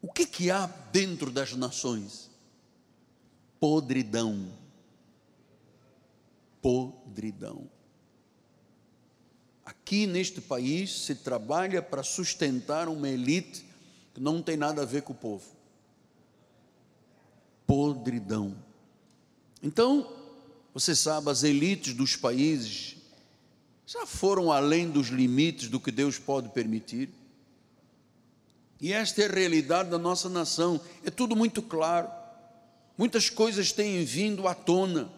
O que, que há dentro das nações? Podridão. Podridão. Aqui neste país se trabalha para sustentar uma elite que não tem nada a ver com o povo. Podridão. Então, você sabe, as elites dos países já foram além dos limites do que Deus pode permitir. E esta é a realidade da nossa nação, é tudo muito claro. Muitas coisas têm vindo à tona.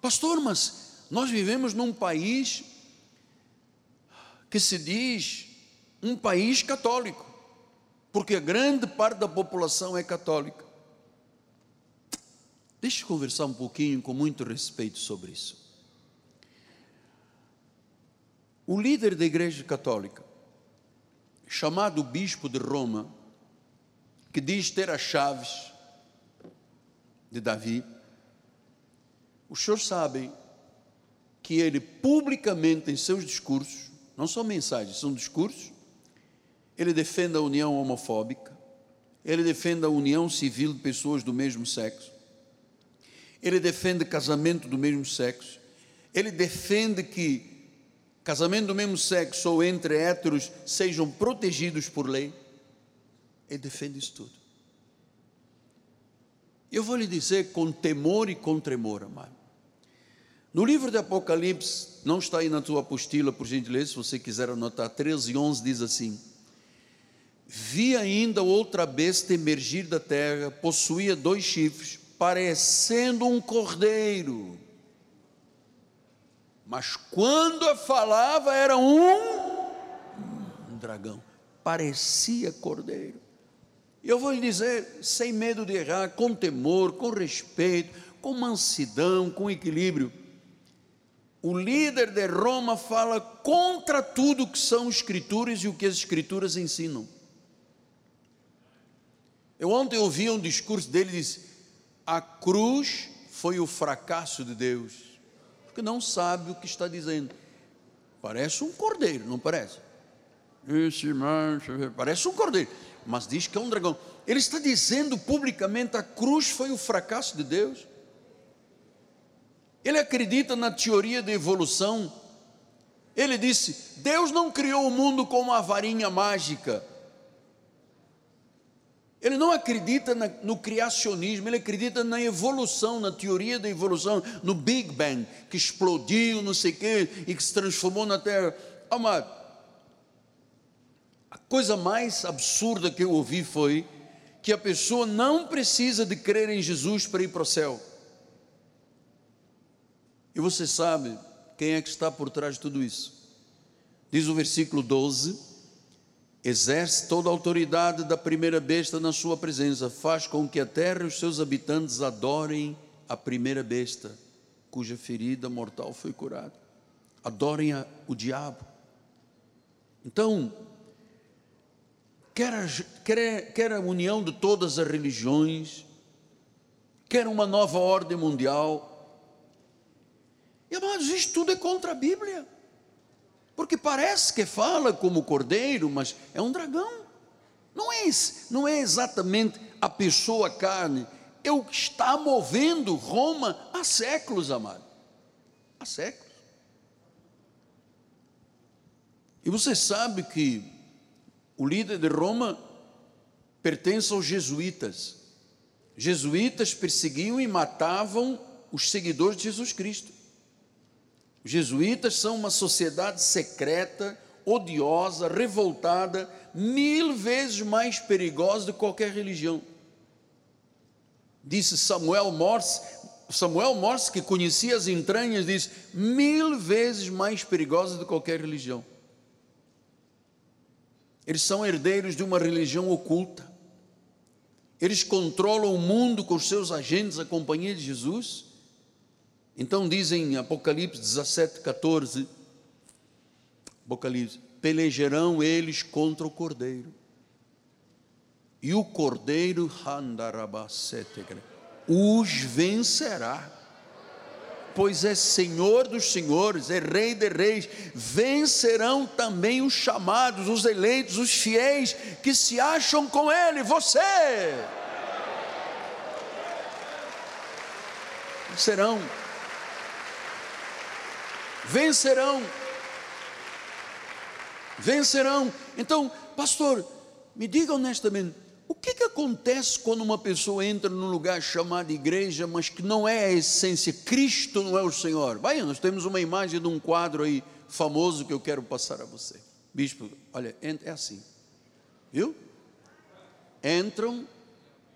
Pastor, mas nós vivemos num país que se diz um país católico, porque grande parte da população é católica. Deixe eu conversar um pouquinho com muito respeito sobre isso. O líder da Igreja Católica, chamado Bispo de Roma, que diz ter as chaves de Davi, os senhores sabem que ele publicamente em seus discursos, não são mensagens, são discursos, ele defende a união homofóbica, ele defende a união civil de pessoas do mesmo sexo, ele defende casamento do mesmo sexo, ele defende que casamento do mesmo sexo ou entre héteros sejam protegidos por lei. Ele defende isso tudo. Eu vou lhe dizer com temor e com tremor, amado. No livro de Apocalipse, não está aí na tua apostila, por gentileza, se você quiser anotar, 13 e 11 diz assim: Vi ainda outra besta emergir da terra, possuía dois chifres, parecendo um cordeiro. Mas quando falava era um, um dragão, parecia cordeiro. Eu vou lhe dizer, sem medo de errar, com temor, com respeito, com mansidão, com equilíbrio. O líder de Roma fala contra tudo que são escrituras e o que as escrituras ensinam. Eu ontem ouvi um discurso dele disse: a cruz foi o fracasso de Deus, porque não sabe o que está dizendo. Parece um cordeiro, não parece? Esse mancha, parece um cordeiro, mas diz que é um dragão. Ele está dizendo publicamente: a cruz foi o fracasso de Deus. Ele acredita na teoria da evolução. Ele disse: Deus não criou o mundo com uma varinha mágica. Ele não acredita no criacionismo, ele acredita na evolução, na teoria da evolução, no Big Bang, que explodiu, não sei o quê, e que se transformou na Terra. Amado, a coisa mais absurda que eu ouvi foi que a pessoa não precisa de crer em Jesus para ir para o céu. E você sabe quem é que está por trás de tudo isso? Diz o versículo 12: exerce toda a autoridade da primeira besta na sua presença, faz com que a terra e os seus habitantes adorem a primeira besta, cuja ferida mortal foi curada. Adorem a, o diabo. Então, quer a, quer, quer a união de todas as religiões, quer uma nova ordem mundial. E amados, isso tudo é contra a Bíblia. Porque parece que fala como cordeiro, mas é um dragão. Não é, não é exatamente a pessoa carne, é o que está movendo Roma há séculos, amado. Há séculos. E você sabe que o líder de Roma pertence aos jesuítas. Jesuítas perseguiam e matavam os seguidores de Jesus Cristo. Os jesuítas são uma sociedade secreta, odiosa, revoltada, mil vezes mais perigosa do que qualquer religião. Disse Samuel Morse, Samuel Morse, que conhecia as entranhas, diz: mil vezes mais perigosa do que qualquer religião. Eles são herdeiros de uma religião oculta. Eles controlam o mundo com os seus agentes, a companhia de Jesus então dizem Apocalipse 17, 14, Apocalipse, pelejarão eles contra o cordeiro. E o cordeiro os vencerá. Pois é Senhor dos senhores, é Rei de reis, vencerão também os chamados, os eleitos, os fiéis que se acham com Ele, você. Serão vencerão. Vencerão. Então, pastor, me diga honestamente, o que, que acontece quando uma pessoa entra num lugar chamado igreja, mas que não é a essência, Cristo não é o Senhor? Vai, nós temos uma imagem de um quadro aí famoso que eu quero passar a você. Bispo, olha, é assim, viu? Entram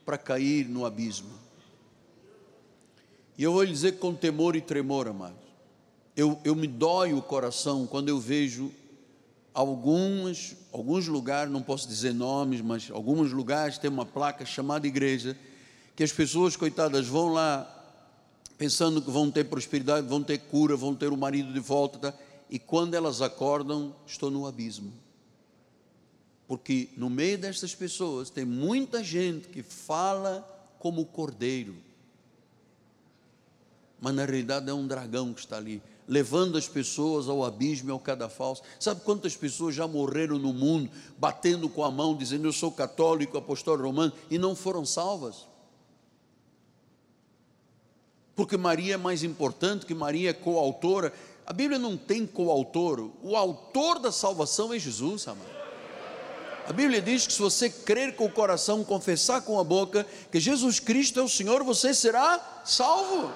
para cair no abismo. E eu vou lhe dizer com temor e tremor, amado eu, eu me dói o coração quando eu vejo alguns, alguns lugares, não posso dizer nomes, mas alguns lugares tem uma placa chamada igreja, que as pessoas, coitadas, vão lá pensando que vão ter prosperidade, vão ter cura, vão ter o marido de volta, tá? e quando elas acordam, estão no abismo. Porque no meio destas pessoas tem muita gente que fala como cordeiro, mas na realidade é um dragão que está ali levando as pessoas ao abismo e ao cadafalso. Sabe quantas pessoas já morreram no mundo, batendo com a mão, dizendo eu sou católico, apostólico romano, e não foram salvas? Porque Maria é mais importante, que Maria é coautora. A Bíblia não tem coautor, o autor da salvação é Jesus, amado. A Bíblia diz que se você crer com o coração, confessar com a boca que Jesus Cristo é o Senhor, você será salvo.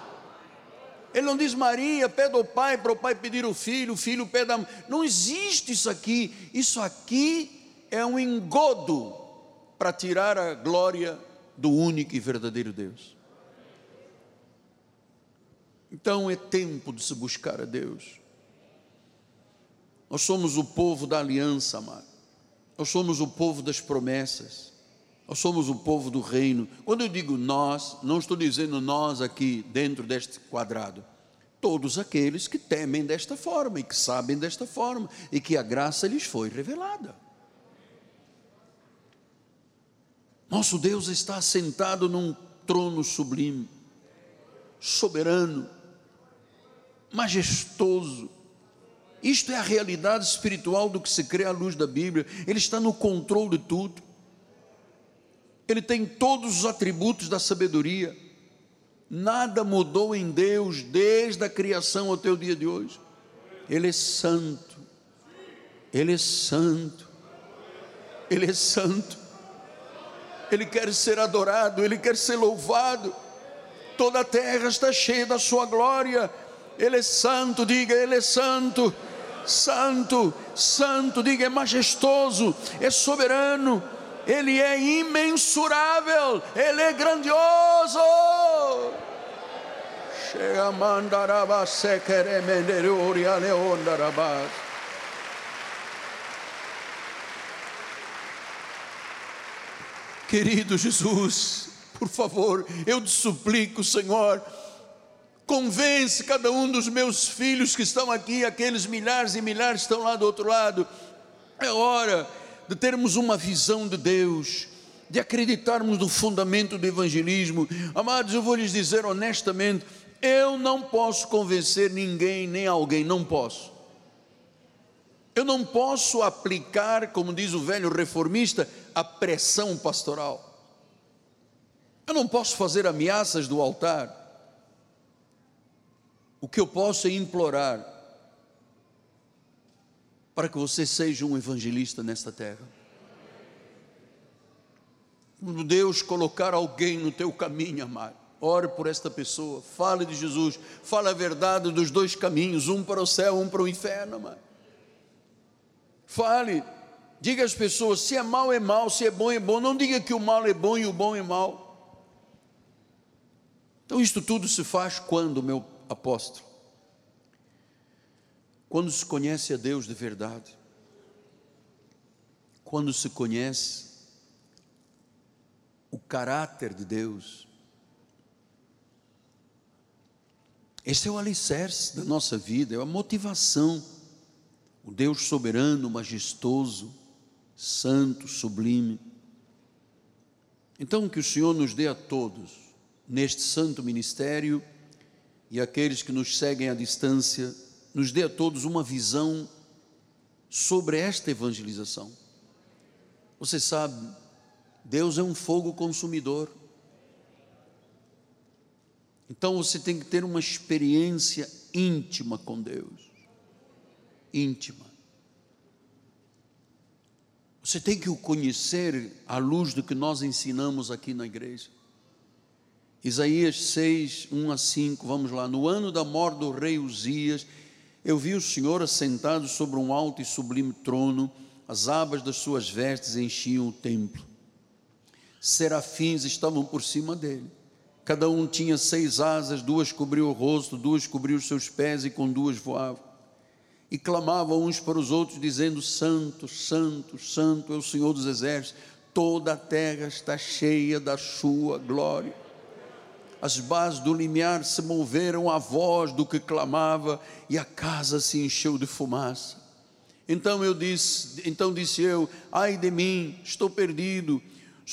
Ele não diz Maria, pede ao pai para o pai pedir o filho, o filho pede a Não existe isso aqui. Isso aqui é um engodo para tirar a glória do único e verdadeiro Deus. Então é tempo de se buscar a Deus. Nós somos o povo da aliança, amado. Nós somos o povo das promessas. Nós somos o povo do reino. Quando eu digo nós, não estou dizendo nós aqui dentro deste quadrado. Todos aqueles que temem desta forma e que sabem desta forma e que a graça lhes foi revelada. Nosso Deus está assentado num trono sublime, soberano, majestoso. Isto é a realidade espiritual do que se crê à luz da Bíblia. Ele está no controle de tudo. Ele tem todos os atributos da sabedoria. Nada mudou em Deus desde a criação até o dia de hoje. Ele é santo. Ele é santo. Ele é santo. Ele quer ser adorado, ele quer ser louvado. Toda a terra está cheia da sua glória. Ele é santo, diga, ele é santo. Santo, santo, diga, é majestoso, é soberano Ele é imensurável, Ele é grandioso. Querido Jesus, por favor, eu te suplico, Senhor, convence cada um dos meus filhos que estão aqui, aqueles milhares e milhares que estão lá do outro lado. É hora de termos uma visão de Deus, de acreditarmos no fundamento do evangelismo. Amados, eu vou lhes dizer honestamente, eu não posso convencer ninguém, nem alguém, não posso. Eu não posso aplicar, como diz o velho reformista, a pressão pastoral. Eu não posso fazer ameaças do altar. O que eu posso é implorar para que você seja um evangelista nesta terra. Quando Deus colocar alguém no teu caminho, amado, ore por esta pessoa, fale de Jesus, fale a verdade dos dois caminhos, um para o céu, um para o inferno, amado. Fale, diga às pessoas: se é mal, é mal, se é bom, é bom. Não diga que o mal é bom e o bom é mal. Então, isto tudo se faz quando, meu apóstolo? Quando se conhece a Deus de verdade, quando se conhece o caráter de Deus. Esse é o alicerce da nossa vida, é a motivação o Deus soberano, majestoso, santo, sublime. Então, que o Senhor nos dê a todos, neste santo ministério, e aqueles que nos seguem à distância, nos dê a todos uma visão sobre esta evangelização. Você sabe, Deus é um fogo consumidor. Então você tem que ter uma experiência íntima com Deus íntima. Você tem que o conhecer à luz do que nós ensinamos aqui na igreja. Isaías 6, 1 a 5, vamos lá. No ano da morte do rei Uzias, eu vi o Senhor assentado sobre um alto e sublime trono, as abas das suas vestes enchiam o templo. Serafins estavam por cima dele. Cada um tinha seis asas, duas cobriam o rosto, duas cobriam os seus pés e com duas voavam e clamavam uns para os outros, dizendo: Santo, Santo, Santo é o Senhor dos Exércitos, toda a terra está cheia da Sua glória. As bases do limiar se moveram à voz do que clamava, e a casa se encheu de fumaça. Então eu disse, então disse eu: Ai de mim, estou perdido.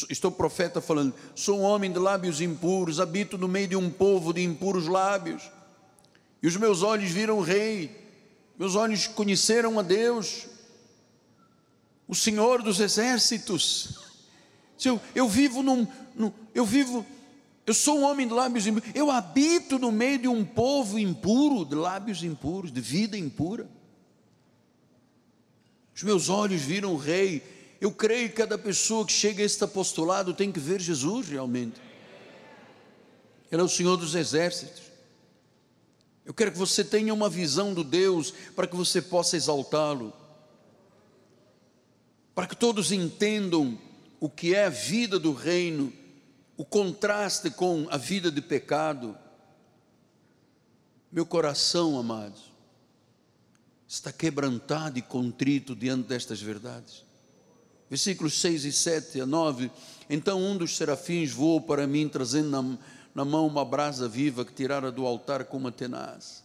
Estou profeta falando, sou um homem de lábios impuros, habito no meio de um povo de impuros lábios. E os meus olhos viram o rei, meus olhos conheceram a Deus, o Senhor dos exércitos. Eu, eu vivo num, num, eu vivo, eu sou um homem de lábios impuros, eu habito no meio de um povo impuro, de lábios impuros, de vida impura. Os meus olhos viram o Rei. Eu creio que cada pessoa que chega a este apostolado tem que ver Jesus realmente. Ele é o Senhor dos exércitos. Eu quero que você tenha uma visão do Deus para que você possa exaltá-lo. Para que todos entendam o que é a vida do reino, o contraste com a vida de pecado. Meu coração, amados, está quebrantado e contrito diante destas verdades. Versículos 6 e 7 a 9. Então um dos serafins voou para mim, trazendo na na mão uma brasa viva que tirara do altar com uma tenaz.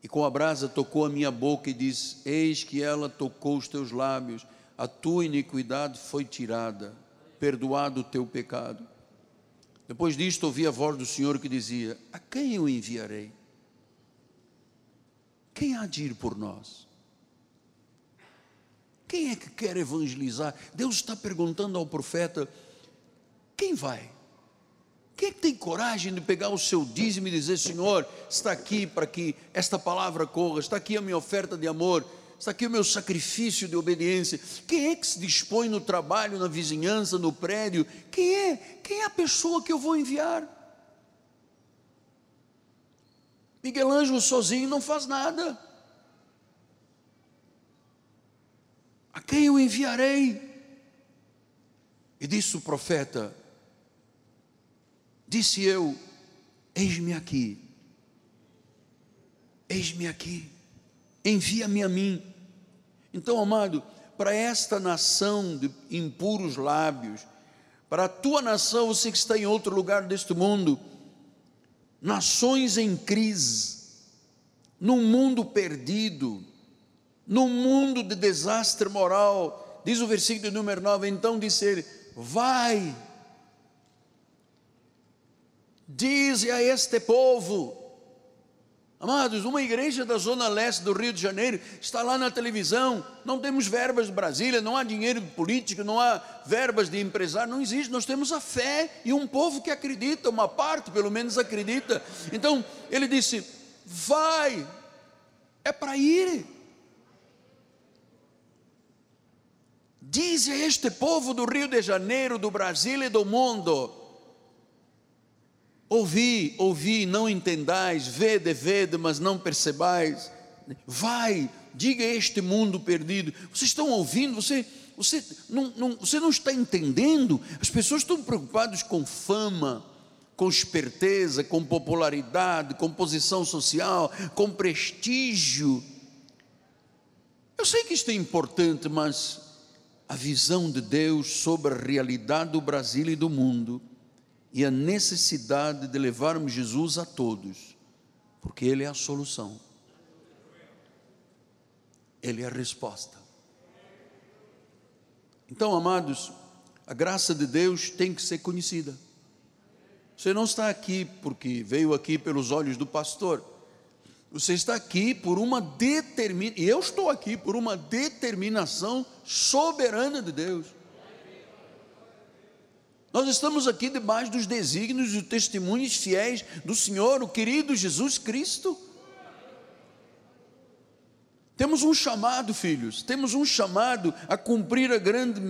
E com a brasa tocou a minha boca e disse: Eis que ela tocou os teus lábios, a tua iniquidade foi tirada, perdoado o teu pecado. Depois disto ouvi a voz do Senhor que dizia: A quem eu enviarei? Quem há de ir por nós? Quem é que quer evangelizar? Deus está perguntando ao profeta: quem vai? Quem tem coragem de pegar o seu dízimo e dizer: Senhor, está aqui para que esta palavra corra, está aqui a minha oferta de amor, está aqui o meu sacrifício de obediência. Quem é que se dispõe no trabalho, na vizinhança, no prédio? Quem é? Quem é a pessoa que eu vou enviar? Miguel Ângelo sozinho não faz nada. A quem eu enviarei? E disse o profeta: Disse eu, eis-me aqui, eis-me aqui, envia-me a mim. Então, amado, para esta nação de impuros lábios, para a tua nação, você que está em outro lugar deste mundo, nações em crise, num mundo perdido, num mundo de desastre moral, diz o versículo número 9, então disse ele, vai, dize a este povo, Amados, uma igreja da zona leste do Rio de Janeiro está lá na televisão. Não temos verbas de Brasília, não há dinheiro político, não há verbas de empresário, não existe. Nós temos a fé e um povo que acredita, uma parte pelo menos acredita. Então ele disse: Vai, é para ir. Diz a este povo do Rio de Janeiro, do Brasil e do mundo Ouvi, ouvi, não entendais, vede, vede, mas não percebais. Vai, diga este mundo perdido. Vocês estão ouvindo? Você, você, não, não, você não está entendendo? As pessoas estão preocupadas com fama, com esperteza, com popularidade, com posição social, com prestígio. Eu sei que isto é importante, mas a visão de Deus sobre a realidade do Brasil e do mundo e a necessidade de levarmos Jesus a todos, porque Ele é a solução, Ele é a resposta. Então, amados, a graça de Deus tem que ser conhecida. Você não está aqui porque veio aqui pelos olhos do pastor. Você está aqui por uma determinação, e eu estou aqui por uma determinação soberana de Deus. Nós estamos aqui debaixo dos desígnios e testemunhos fiéis do Senhor, o querido Jesus Cristo. Temos um chamado, filhos, temos um chamado a cumprir a grande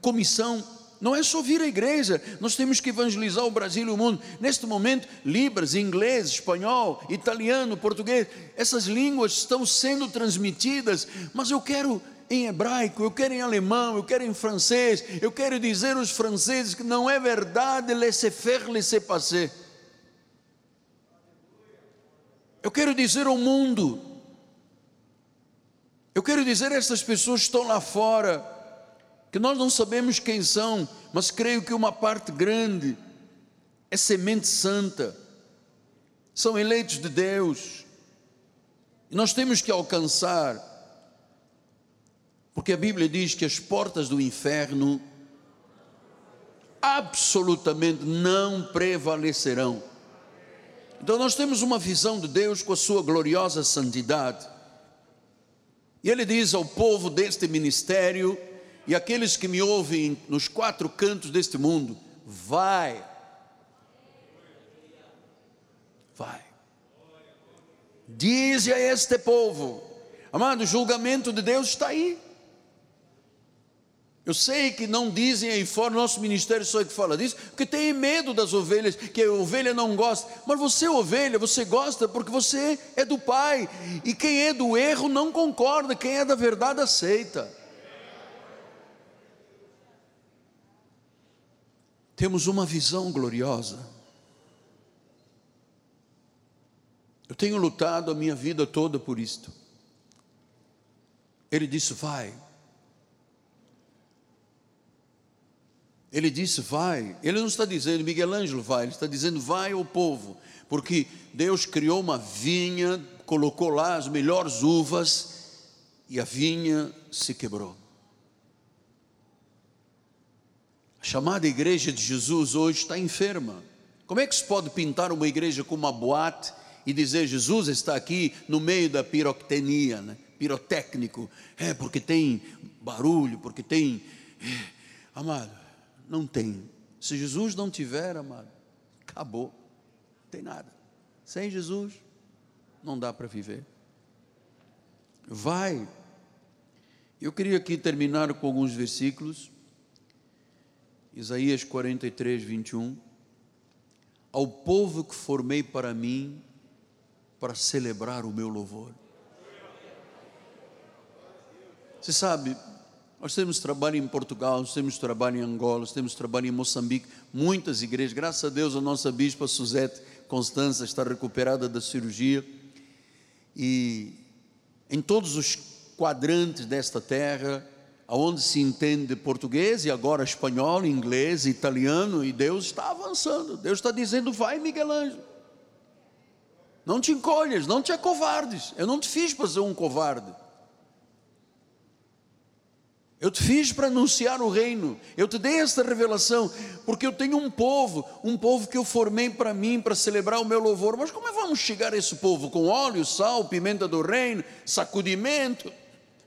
comissão. Não é só vir à igreja, nós temos que evangelizar o Brasil e o mundo. Neste momento, Libras, inglês, espanhol, italiano, português, essas línguas estão sendo transmitidas, mas eu quero em hebraico, eu quero em alemão, eu quero em francês, eu quero dizer aos franceses que não é verdade laisser faire, laisser passer. Eu quero dizer ao mundo, eu quero dizer a essas pessoas que estão lá fora, que nós não sabemos quem são, mas creio que uma parte grande é semente santa, são eleitos de Deus, e nós temos que alcançar porque a Bíblia diz que as portas do inferno absolutamente não prevalecerão. Então nós temos uma visão de Deus com a sua gloriosa santidade. E ele diz ao povo deste ministério e aqueles que me ouvem nos quatro cantos deste mundo: vai, vai. Diz a este povo, amado, o julgamento de Deus está aí. Eu sei que não dizem aí fora, nosso ministério só é que fala disso, porque tem medo das ovelhas, que a ovelha não gosta. Mas você, ovelha, você gosta porque você é do Pai. E quem é do erro não concorda, quem é da verdade aceita. Temos uma visão gloriosa. Eu tenho lutado a minha vida toda por isto. Ele disse: Vai Ele disse: vai. Ele não está dizendo, Miguel Ângelo vai, ele está dizendo, vai ao povo, porque Deus criou uma vinha, colocou lá as melhores uvas e a vinha se quebrou. A chamada igreja de Jesus hoje está enferma. Como é que se pode pintar uma igreja com uma boate e dizer Jesus está aqui no meio da pirotecnia, né? pirotécnico? É porque tem barulho, porque tem. É, amado, não tem. Se Jesus não tiver, amado, acabou. Não tem nada. Sem Jesus, não dá para viver. Vai. Eu queria aqui terminar com alguns versículos. Isaías 43, 21. Ao povo que formei para mim, para celebrar o meu louvor. Você sabe, Nós temos trabalho em Portugal, nós temos trabalho em Angola, nós temos trabalho em Moçambique, muitas igrejas. Graças a Deus, a nossa bispa Suzete Constança está recuperada da cirurgia. E em todos os quadrantes desta terra, aonde se entende português e agora espanhol, inglês, italiano, e Deus está avançando. Deus está dizendo: vai, Miguel Ângelo. Não te encolhas, não te acovardes. Eu não te fiz para ser um covarde. Eu te fiz para anunciar o reino. Eu te dei esta revelação, porque eu tenho um povo, um povo que eu formei para mim, para celebrar o meu louvor. Mas como é que vamos chegar a esse povo? Com óleo, sal, pimenta do reino, sacudimento?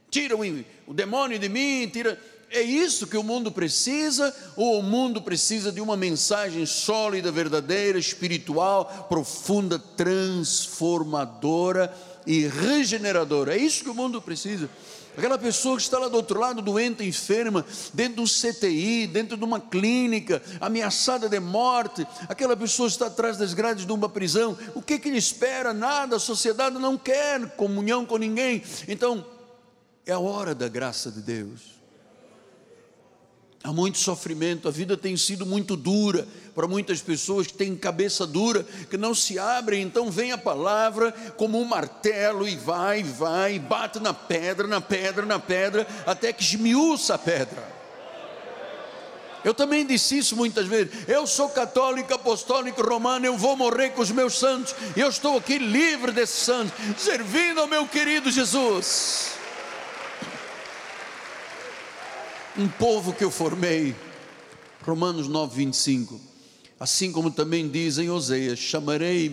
Tira o, demônio de mim, tira. É isso que o mundo precisa? Ou o mundo precisa de uma mensagem sólida, verdadeira, espiritual, profunda, transformadora e regeneradora? É isso que o mundo precisa. Aquela pessoa que está lá do outro lado, doente, enferma, dentro de um CTI, dentro de uma clínica, ameaçada de morte, aquela pessoa está atrás das grades de uma prisão, o que, que ele espera? Nada, a sociedade não quer comunhão com ninguém. Então, é a hora da graça de Deus. Há muito sofrimento, a vida tem sido muito dura para muitas pessoas que têm cabeça dura, que não se abrem, então vem a palavra como um martelo e vai, vai, bate na pedra, na pedra, na pedra, até que esmiuça a pedra. Eu também disse isso muitas vezes. Eu sou católico, apostólico, romano, eu vou morrer com os meus santos, e eu estou aqui livre desses santos, servindo ao meu querido Jesus. um povo que eu formei. Romanos 9, 25. Assim como também diz em Oseias: chamarei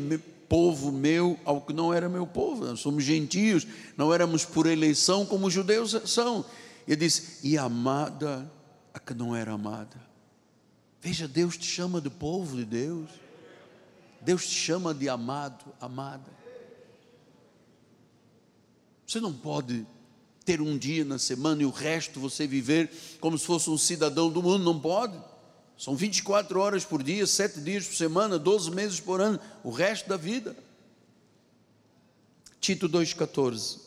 povo meu ao que não era meu povo. Nós somos gentios, não éramos por eleição como os judeus são. Ele diz: e amada a que não era amada. Veja, Deus te chama de povo de Deus. Deus te chama de amado, amada. Você não pode ter um dia na semana e o resto você viver como se fosse um cidadão do mundo, não pode. São 24 horas por dia, 7 dias por semana, 12 meses por ano, o resto da vida. Tito 2,14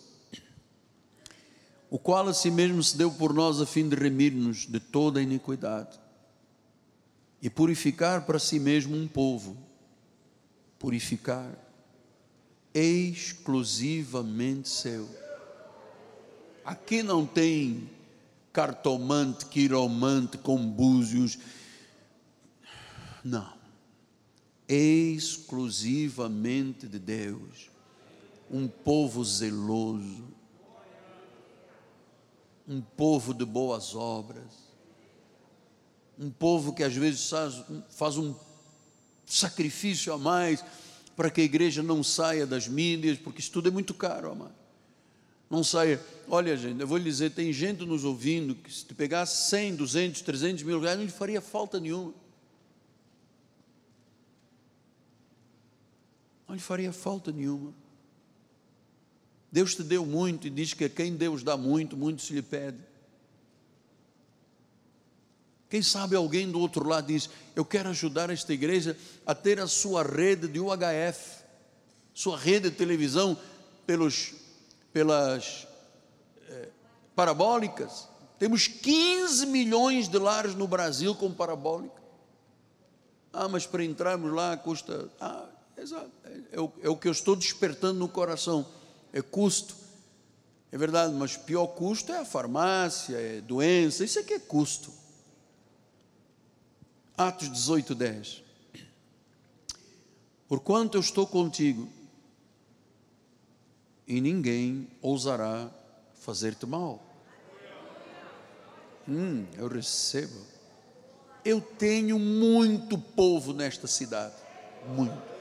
O qual a si mesmo se deu por nós a fim de remir-nos de toda a iniquidade e purificar para si mesmo um povo, purificar exclusivamente seu Aqui não tem cartomante, quiromante com búzios. Não. Exclusivamente de Deus. Um povo zeloso. Um povo de boas obras. Um povo que às vezes faz, faz um sacrifício a mais para que a igreja não saia das mídias, porque isso tudo é muito caro, amado não saia. Olha, gente, eu vou lhe dizer: tem gente nos ouvindo que se te pegasse 100, 200, 300 mil reais, não lhe faria falta nenhuma. Não lhe faria falta nenhuma. Deus te deu muito e diz que a quem Deus dá muito, muito se lhe pede. Quem sabe alguém do outro lado diz: Eu quero ajudar esta igreja a ter a sua rede de UHF, sua rede de televisão pelos pelas eh, parabólicas. Temos 15 milhões de lares no Brasil com parabólica. Ah, mas para entrarmos lá custa. Ah. É, o, é o que eu estou despertando no coração. É custo. É verdade, mas pior custo é a farmácia, é doença. Isso aqui é custo. Atos 18, 10. Porquanto eu estou contigo e ninguém ousará fazer-te mal. Hum, eu recebo. Eu tenho muito povo nesta cidade, muito.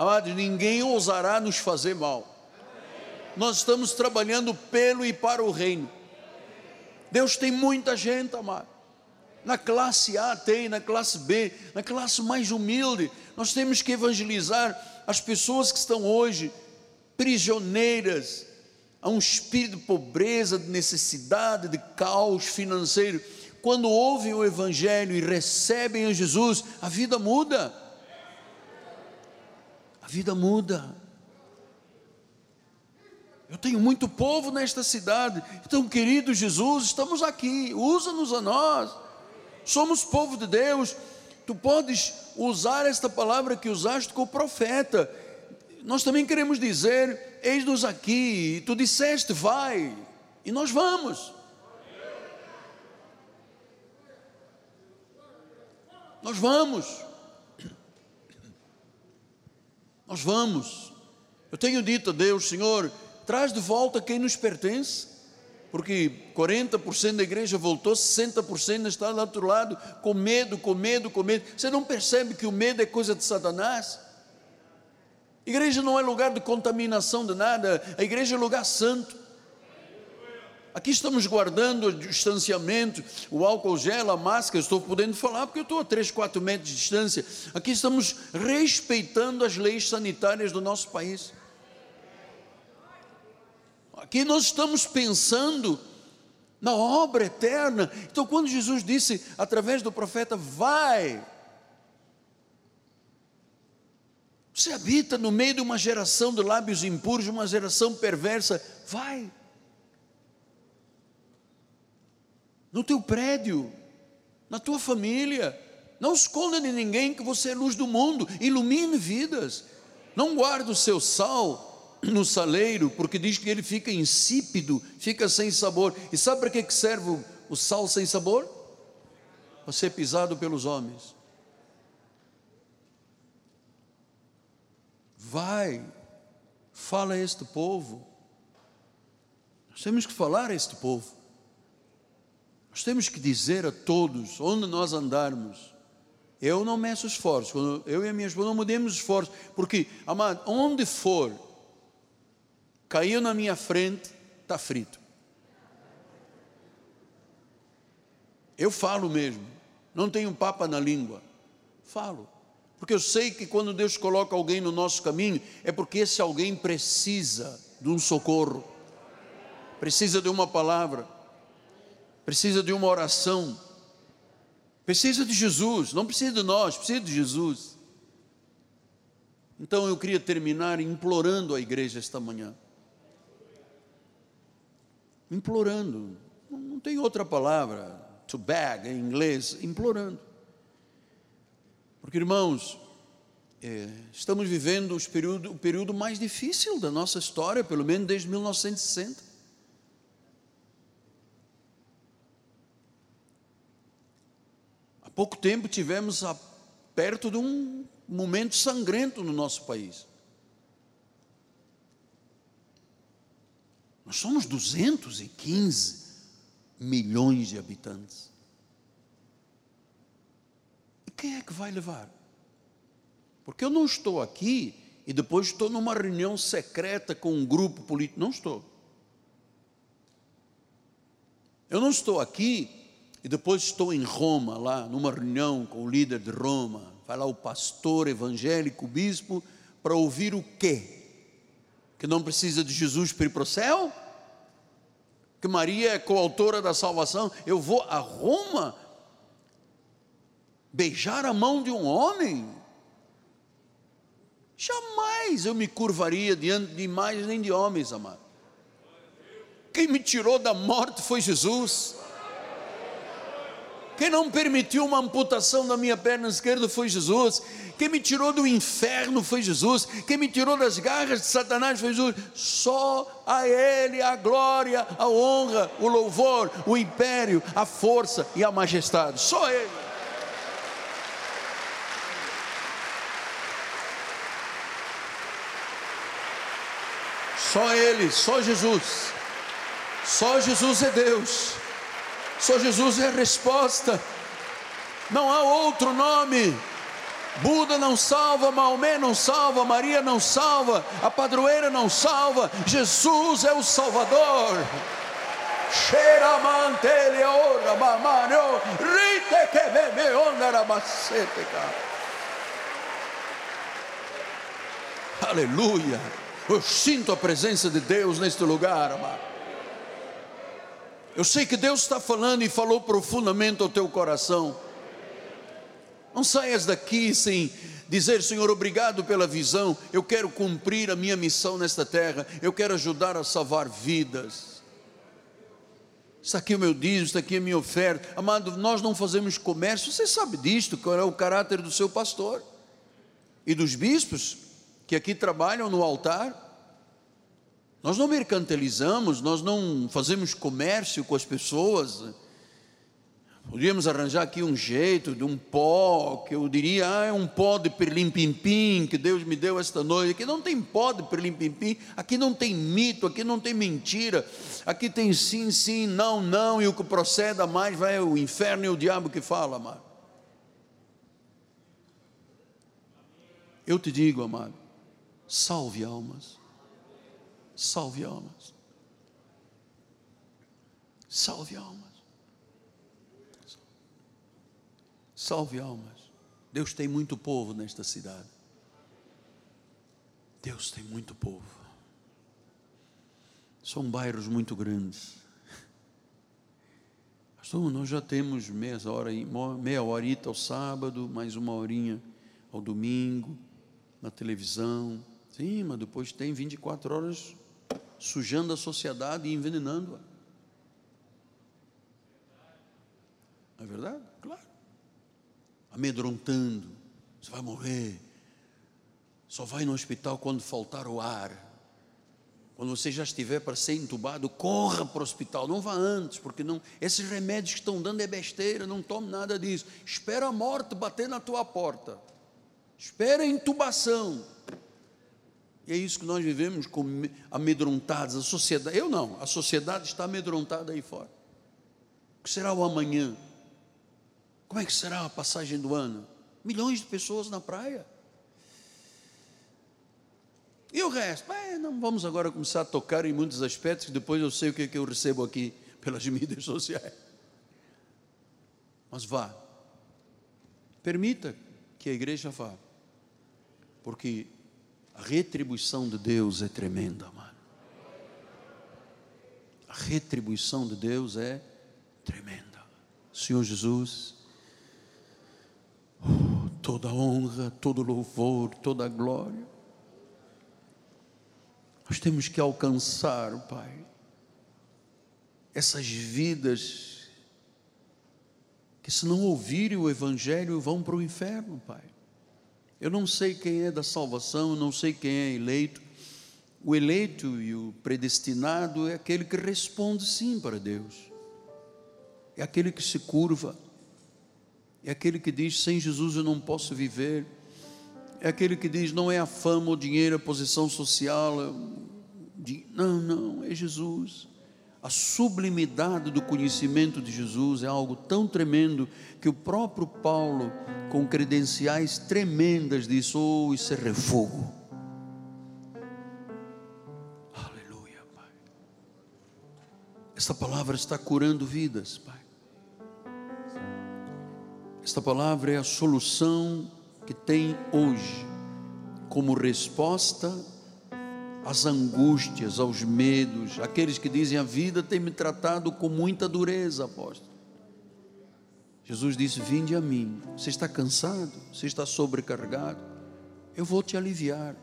Amados, ninguém ousará nos fazer mal. Nós estamos trabalhando pelo e para o reino. Deus tem muita gente, amado. Na classe A tem, na classe B, na classe mais humilde. Nós temos que evangelizar as pessoas que estão hoje prisioneiras a um espírito de pobreza, de necessidade, de caos financeiro. Quando ouvem o Evangelho e recebem a Jesus, a vida muda. Vida muda. Eu tenho muito povo nesta cidade. Então, querido Jesus, estamos aqui, usa-nos a nós. Somos povo de Deus. Tu podes usar esta palavra que usaste com o profeta. Nós também queremos dizer: eis-nos aqui. Tu disseste, vai, e nós vamos. Nós vamos. Nós vamos. Eu tenho dito a Deus, Senhor, traz de volta quem nos pertence, porque 40% da igreja voltou, 60% está do outro lado, com medo, com medo, com medo. Você não percebe que o medo é coisa de Satanás? Igreja não é lugar de contaminação de nada, a igreja é lugar santo. Aqui estamos guardando o distanciamento, o álcool gel, a máscara, estou podendo falar porque eu estou a 3, 4 metros de distância. Aqui estamos respeitando as leis sanitárias do nosso país. Aqui nós estamos pensando na obra eterna. Então, quando Jesus disse através do profeta, vai, você habita no meio de uma geração de lábios impuros, uma geração perversa, vai. No teu prédio, na tua família, não esconda de ninguém que você é luz do mundo, ilumine vidas. Não guarde o seu sal no saleiro, porque diz que ele fica insípido, fica sem sabor. E sabe para que serve o sal sem sabor? Para ser pisado pelos homens. Vai, fala a este povo. Nós temos que falar a este povo. Nós temos que dizer a todos, onde nós andarmos, eu não meço esforço, eu e a minha esposa não mudemos esforço, porque, amado, onde for, caiu na minha frente, está frito. Eu falo mesmo, não tenho papa na língua, falo. Porque eu sei que quando Deus coloca alguém no nosso caminho, é porque esse alguém precisa de um socorro, precisa de uma palavra, precisa de uma oração, precisa de Jesus, não precisa de nós, precisa de Jesus. Então eu queria terminar implorando a igreja esta manhã implorando. Não tem outra palavra, to beg em inglês, implorando. Porque, irmãos, é, estamos vivendo período, o período mais difícil da nossa história, pelo menos desde 1960. Pouco tempo tivemos a, perto de um momento sangrento no nosso país. Nós somos 215 milhões de habitantes. E quem é que vai levar? Porque eu não estou aqui e depois estou numa reunião secreta com um grupo político. Não estou. Eu não estou aqui e depois estou em Roma, lá, numa reunião com o líder de Roma. Vai lá o pastor evangélico, o bispo, para ouvir o quê? que não precisa de Jesus para ir para o céu? Que Maria é coautora da salvação? Eu vou a Roma beijar a mão de um homem? Jamais eu me curvaria diante de imagens nem de homens, amado. Quem me tirou da morte foi Jesus. Quem não permitiu uma amputação da minha perna esquerda foi Jesus. Quem me tirou do inferno foi Jesus. Quem me tirou das garras de Satanás foi Jesus. Só a Ele a glória, a honra, o louvor, o império, a força e a majestade. Só Ele. Só Ele, só Jesus. Só Jesus é Deus. Só Jesus é a resposta. Não há outro nome Buda não salva, Maomé não salva, Maria não salva, a padroeira não salva, Jesus é o Salvador. Aleluia. Eu sinto a presença de Deus neste lugar, amado. Eu sei que Deus está falando e falou profundamente ao teu coração. Não saias daqui sem dizer, Senhor, obrigado pela visão. Eu quero cumprir a minha missão nesta terra. Eu quero ajudar a salvar vidas. Está aqui o meu dízimo, está aqui a minha oferta. Amado, nós não fazemos comércio. Você sabe disto, qual é o caráter do seu pastor e dos bispos que aqui trabalham no altar. Nós não mercantilizamos, nós não fazemos comércio com as pessoas. Podíamos arranjar aqui um jeito de um pó, que eu diria, ah, é um pó de perlim-pim-pim que Deus me deu esta noite. Aqui não tem pó de perlim-pim-pim, aqui não tem mito, aqui não tem mentira, aqui tem sim, sim, não, não, e o que procede a mais vai o inferno e o diabo que fala, amado. Eu te digo, amado, salve almas, salve almas, salve almas. Salve almas. Deus tem muito povo nesta cidade. Deus tem muito povo. São bairros muito grandes. Pastor, nós já temos meia hora, meia horita ao sábado, mais uma horinha ao domingo, na televisão. Sim, mas depois tem 24 horas sujando a sociedade e envenenando-a. Não é verdade? Claro amedrontando, você vai morrer, só vai no hospital quando faltar o ar. Quando você já estiver para ser entubado, corra para o hospital, não vá antes, porque não, esses remédios que estão dando é besteira, não tome nada disso. Espera a morte bater na tua porta. Espera a intubação. E é isso que nós vivemos amedrontados, a sociedade, eu não, a sociedade está amedrontada aí fora. O que será o amanhã? Como é que será a passagem do ano? Milhões de pessoas na praia. E o resto? É, não vamos agora começar a tocar em muitos aspectos, que depois eu sei o que, é que eu recebo aqui pelas mídias sociais. Mas vá. Permita que a igreja vá. Porque a retribuição de Deus é tremenda, mano. A retribuição de Deus é tremenda. Senhor Jesus, toda honra, todo louvor, toda glória. Nós temos que alcançar, Pai, essas vidas que, se não ouvirem o Evangelho, vão para o inferno, Pai. Eu não sei quem é da salvação, eu não sei quem é eleito. O eleito e o predestinado é aquele que responde sim para Deus, é aquele que se curva é aquele que diz: sem Jesus eu não posso viver. É aquele que diz: não é a fama, o dinheiro, a posição social. Não, não, é Jesus. A sublimidade do conhecimento de Jesus é algo tão tremendo que o próprio Paulo, com credenciais tremendas, diz: Oh, isso é refogo. Aleluia, Pai. Esta palavra está curando vidas, Pai. Esta palavra é a solução que tem hoje como resposta às angústias, aos medos, aqueles que dizem a vida tem me tratado com muita dureza, apóstolo. Jesus disse: Vinde a mim. Você está cansado? Você está sobrecarregado? Eu vou te aliviar.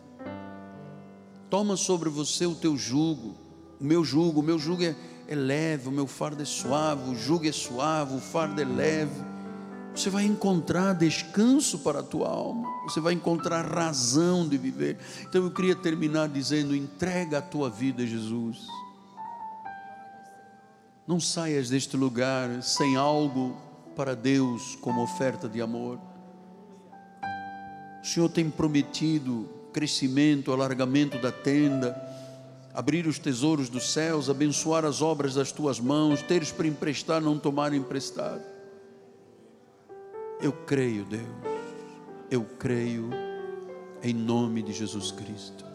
Toma sobre você o teu jugo, o meu jugo. O meu jugo é, é leve, o meu fardo é suave, o jugo é suave, o fardo é leve você vai encontrar descanso para a tua alma, você vai encontrar razão de viver. Então eu queria terminar dizendo: entrega a tua vida a Jesus. Não saias deste lugar sem algo para Deus como oferta de amor. O Senhor tem prometido crescimento, alargamento da tenda, abrir os tesouros dos céus, abençoar as obras das tuas mãos, teres para emprestar, não tomar emprestado. Eu creio, Deus, eu creio em nome de Jesus Cristo.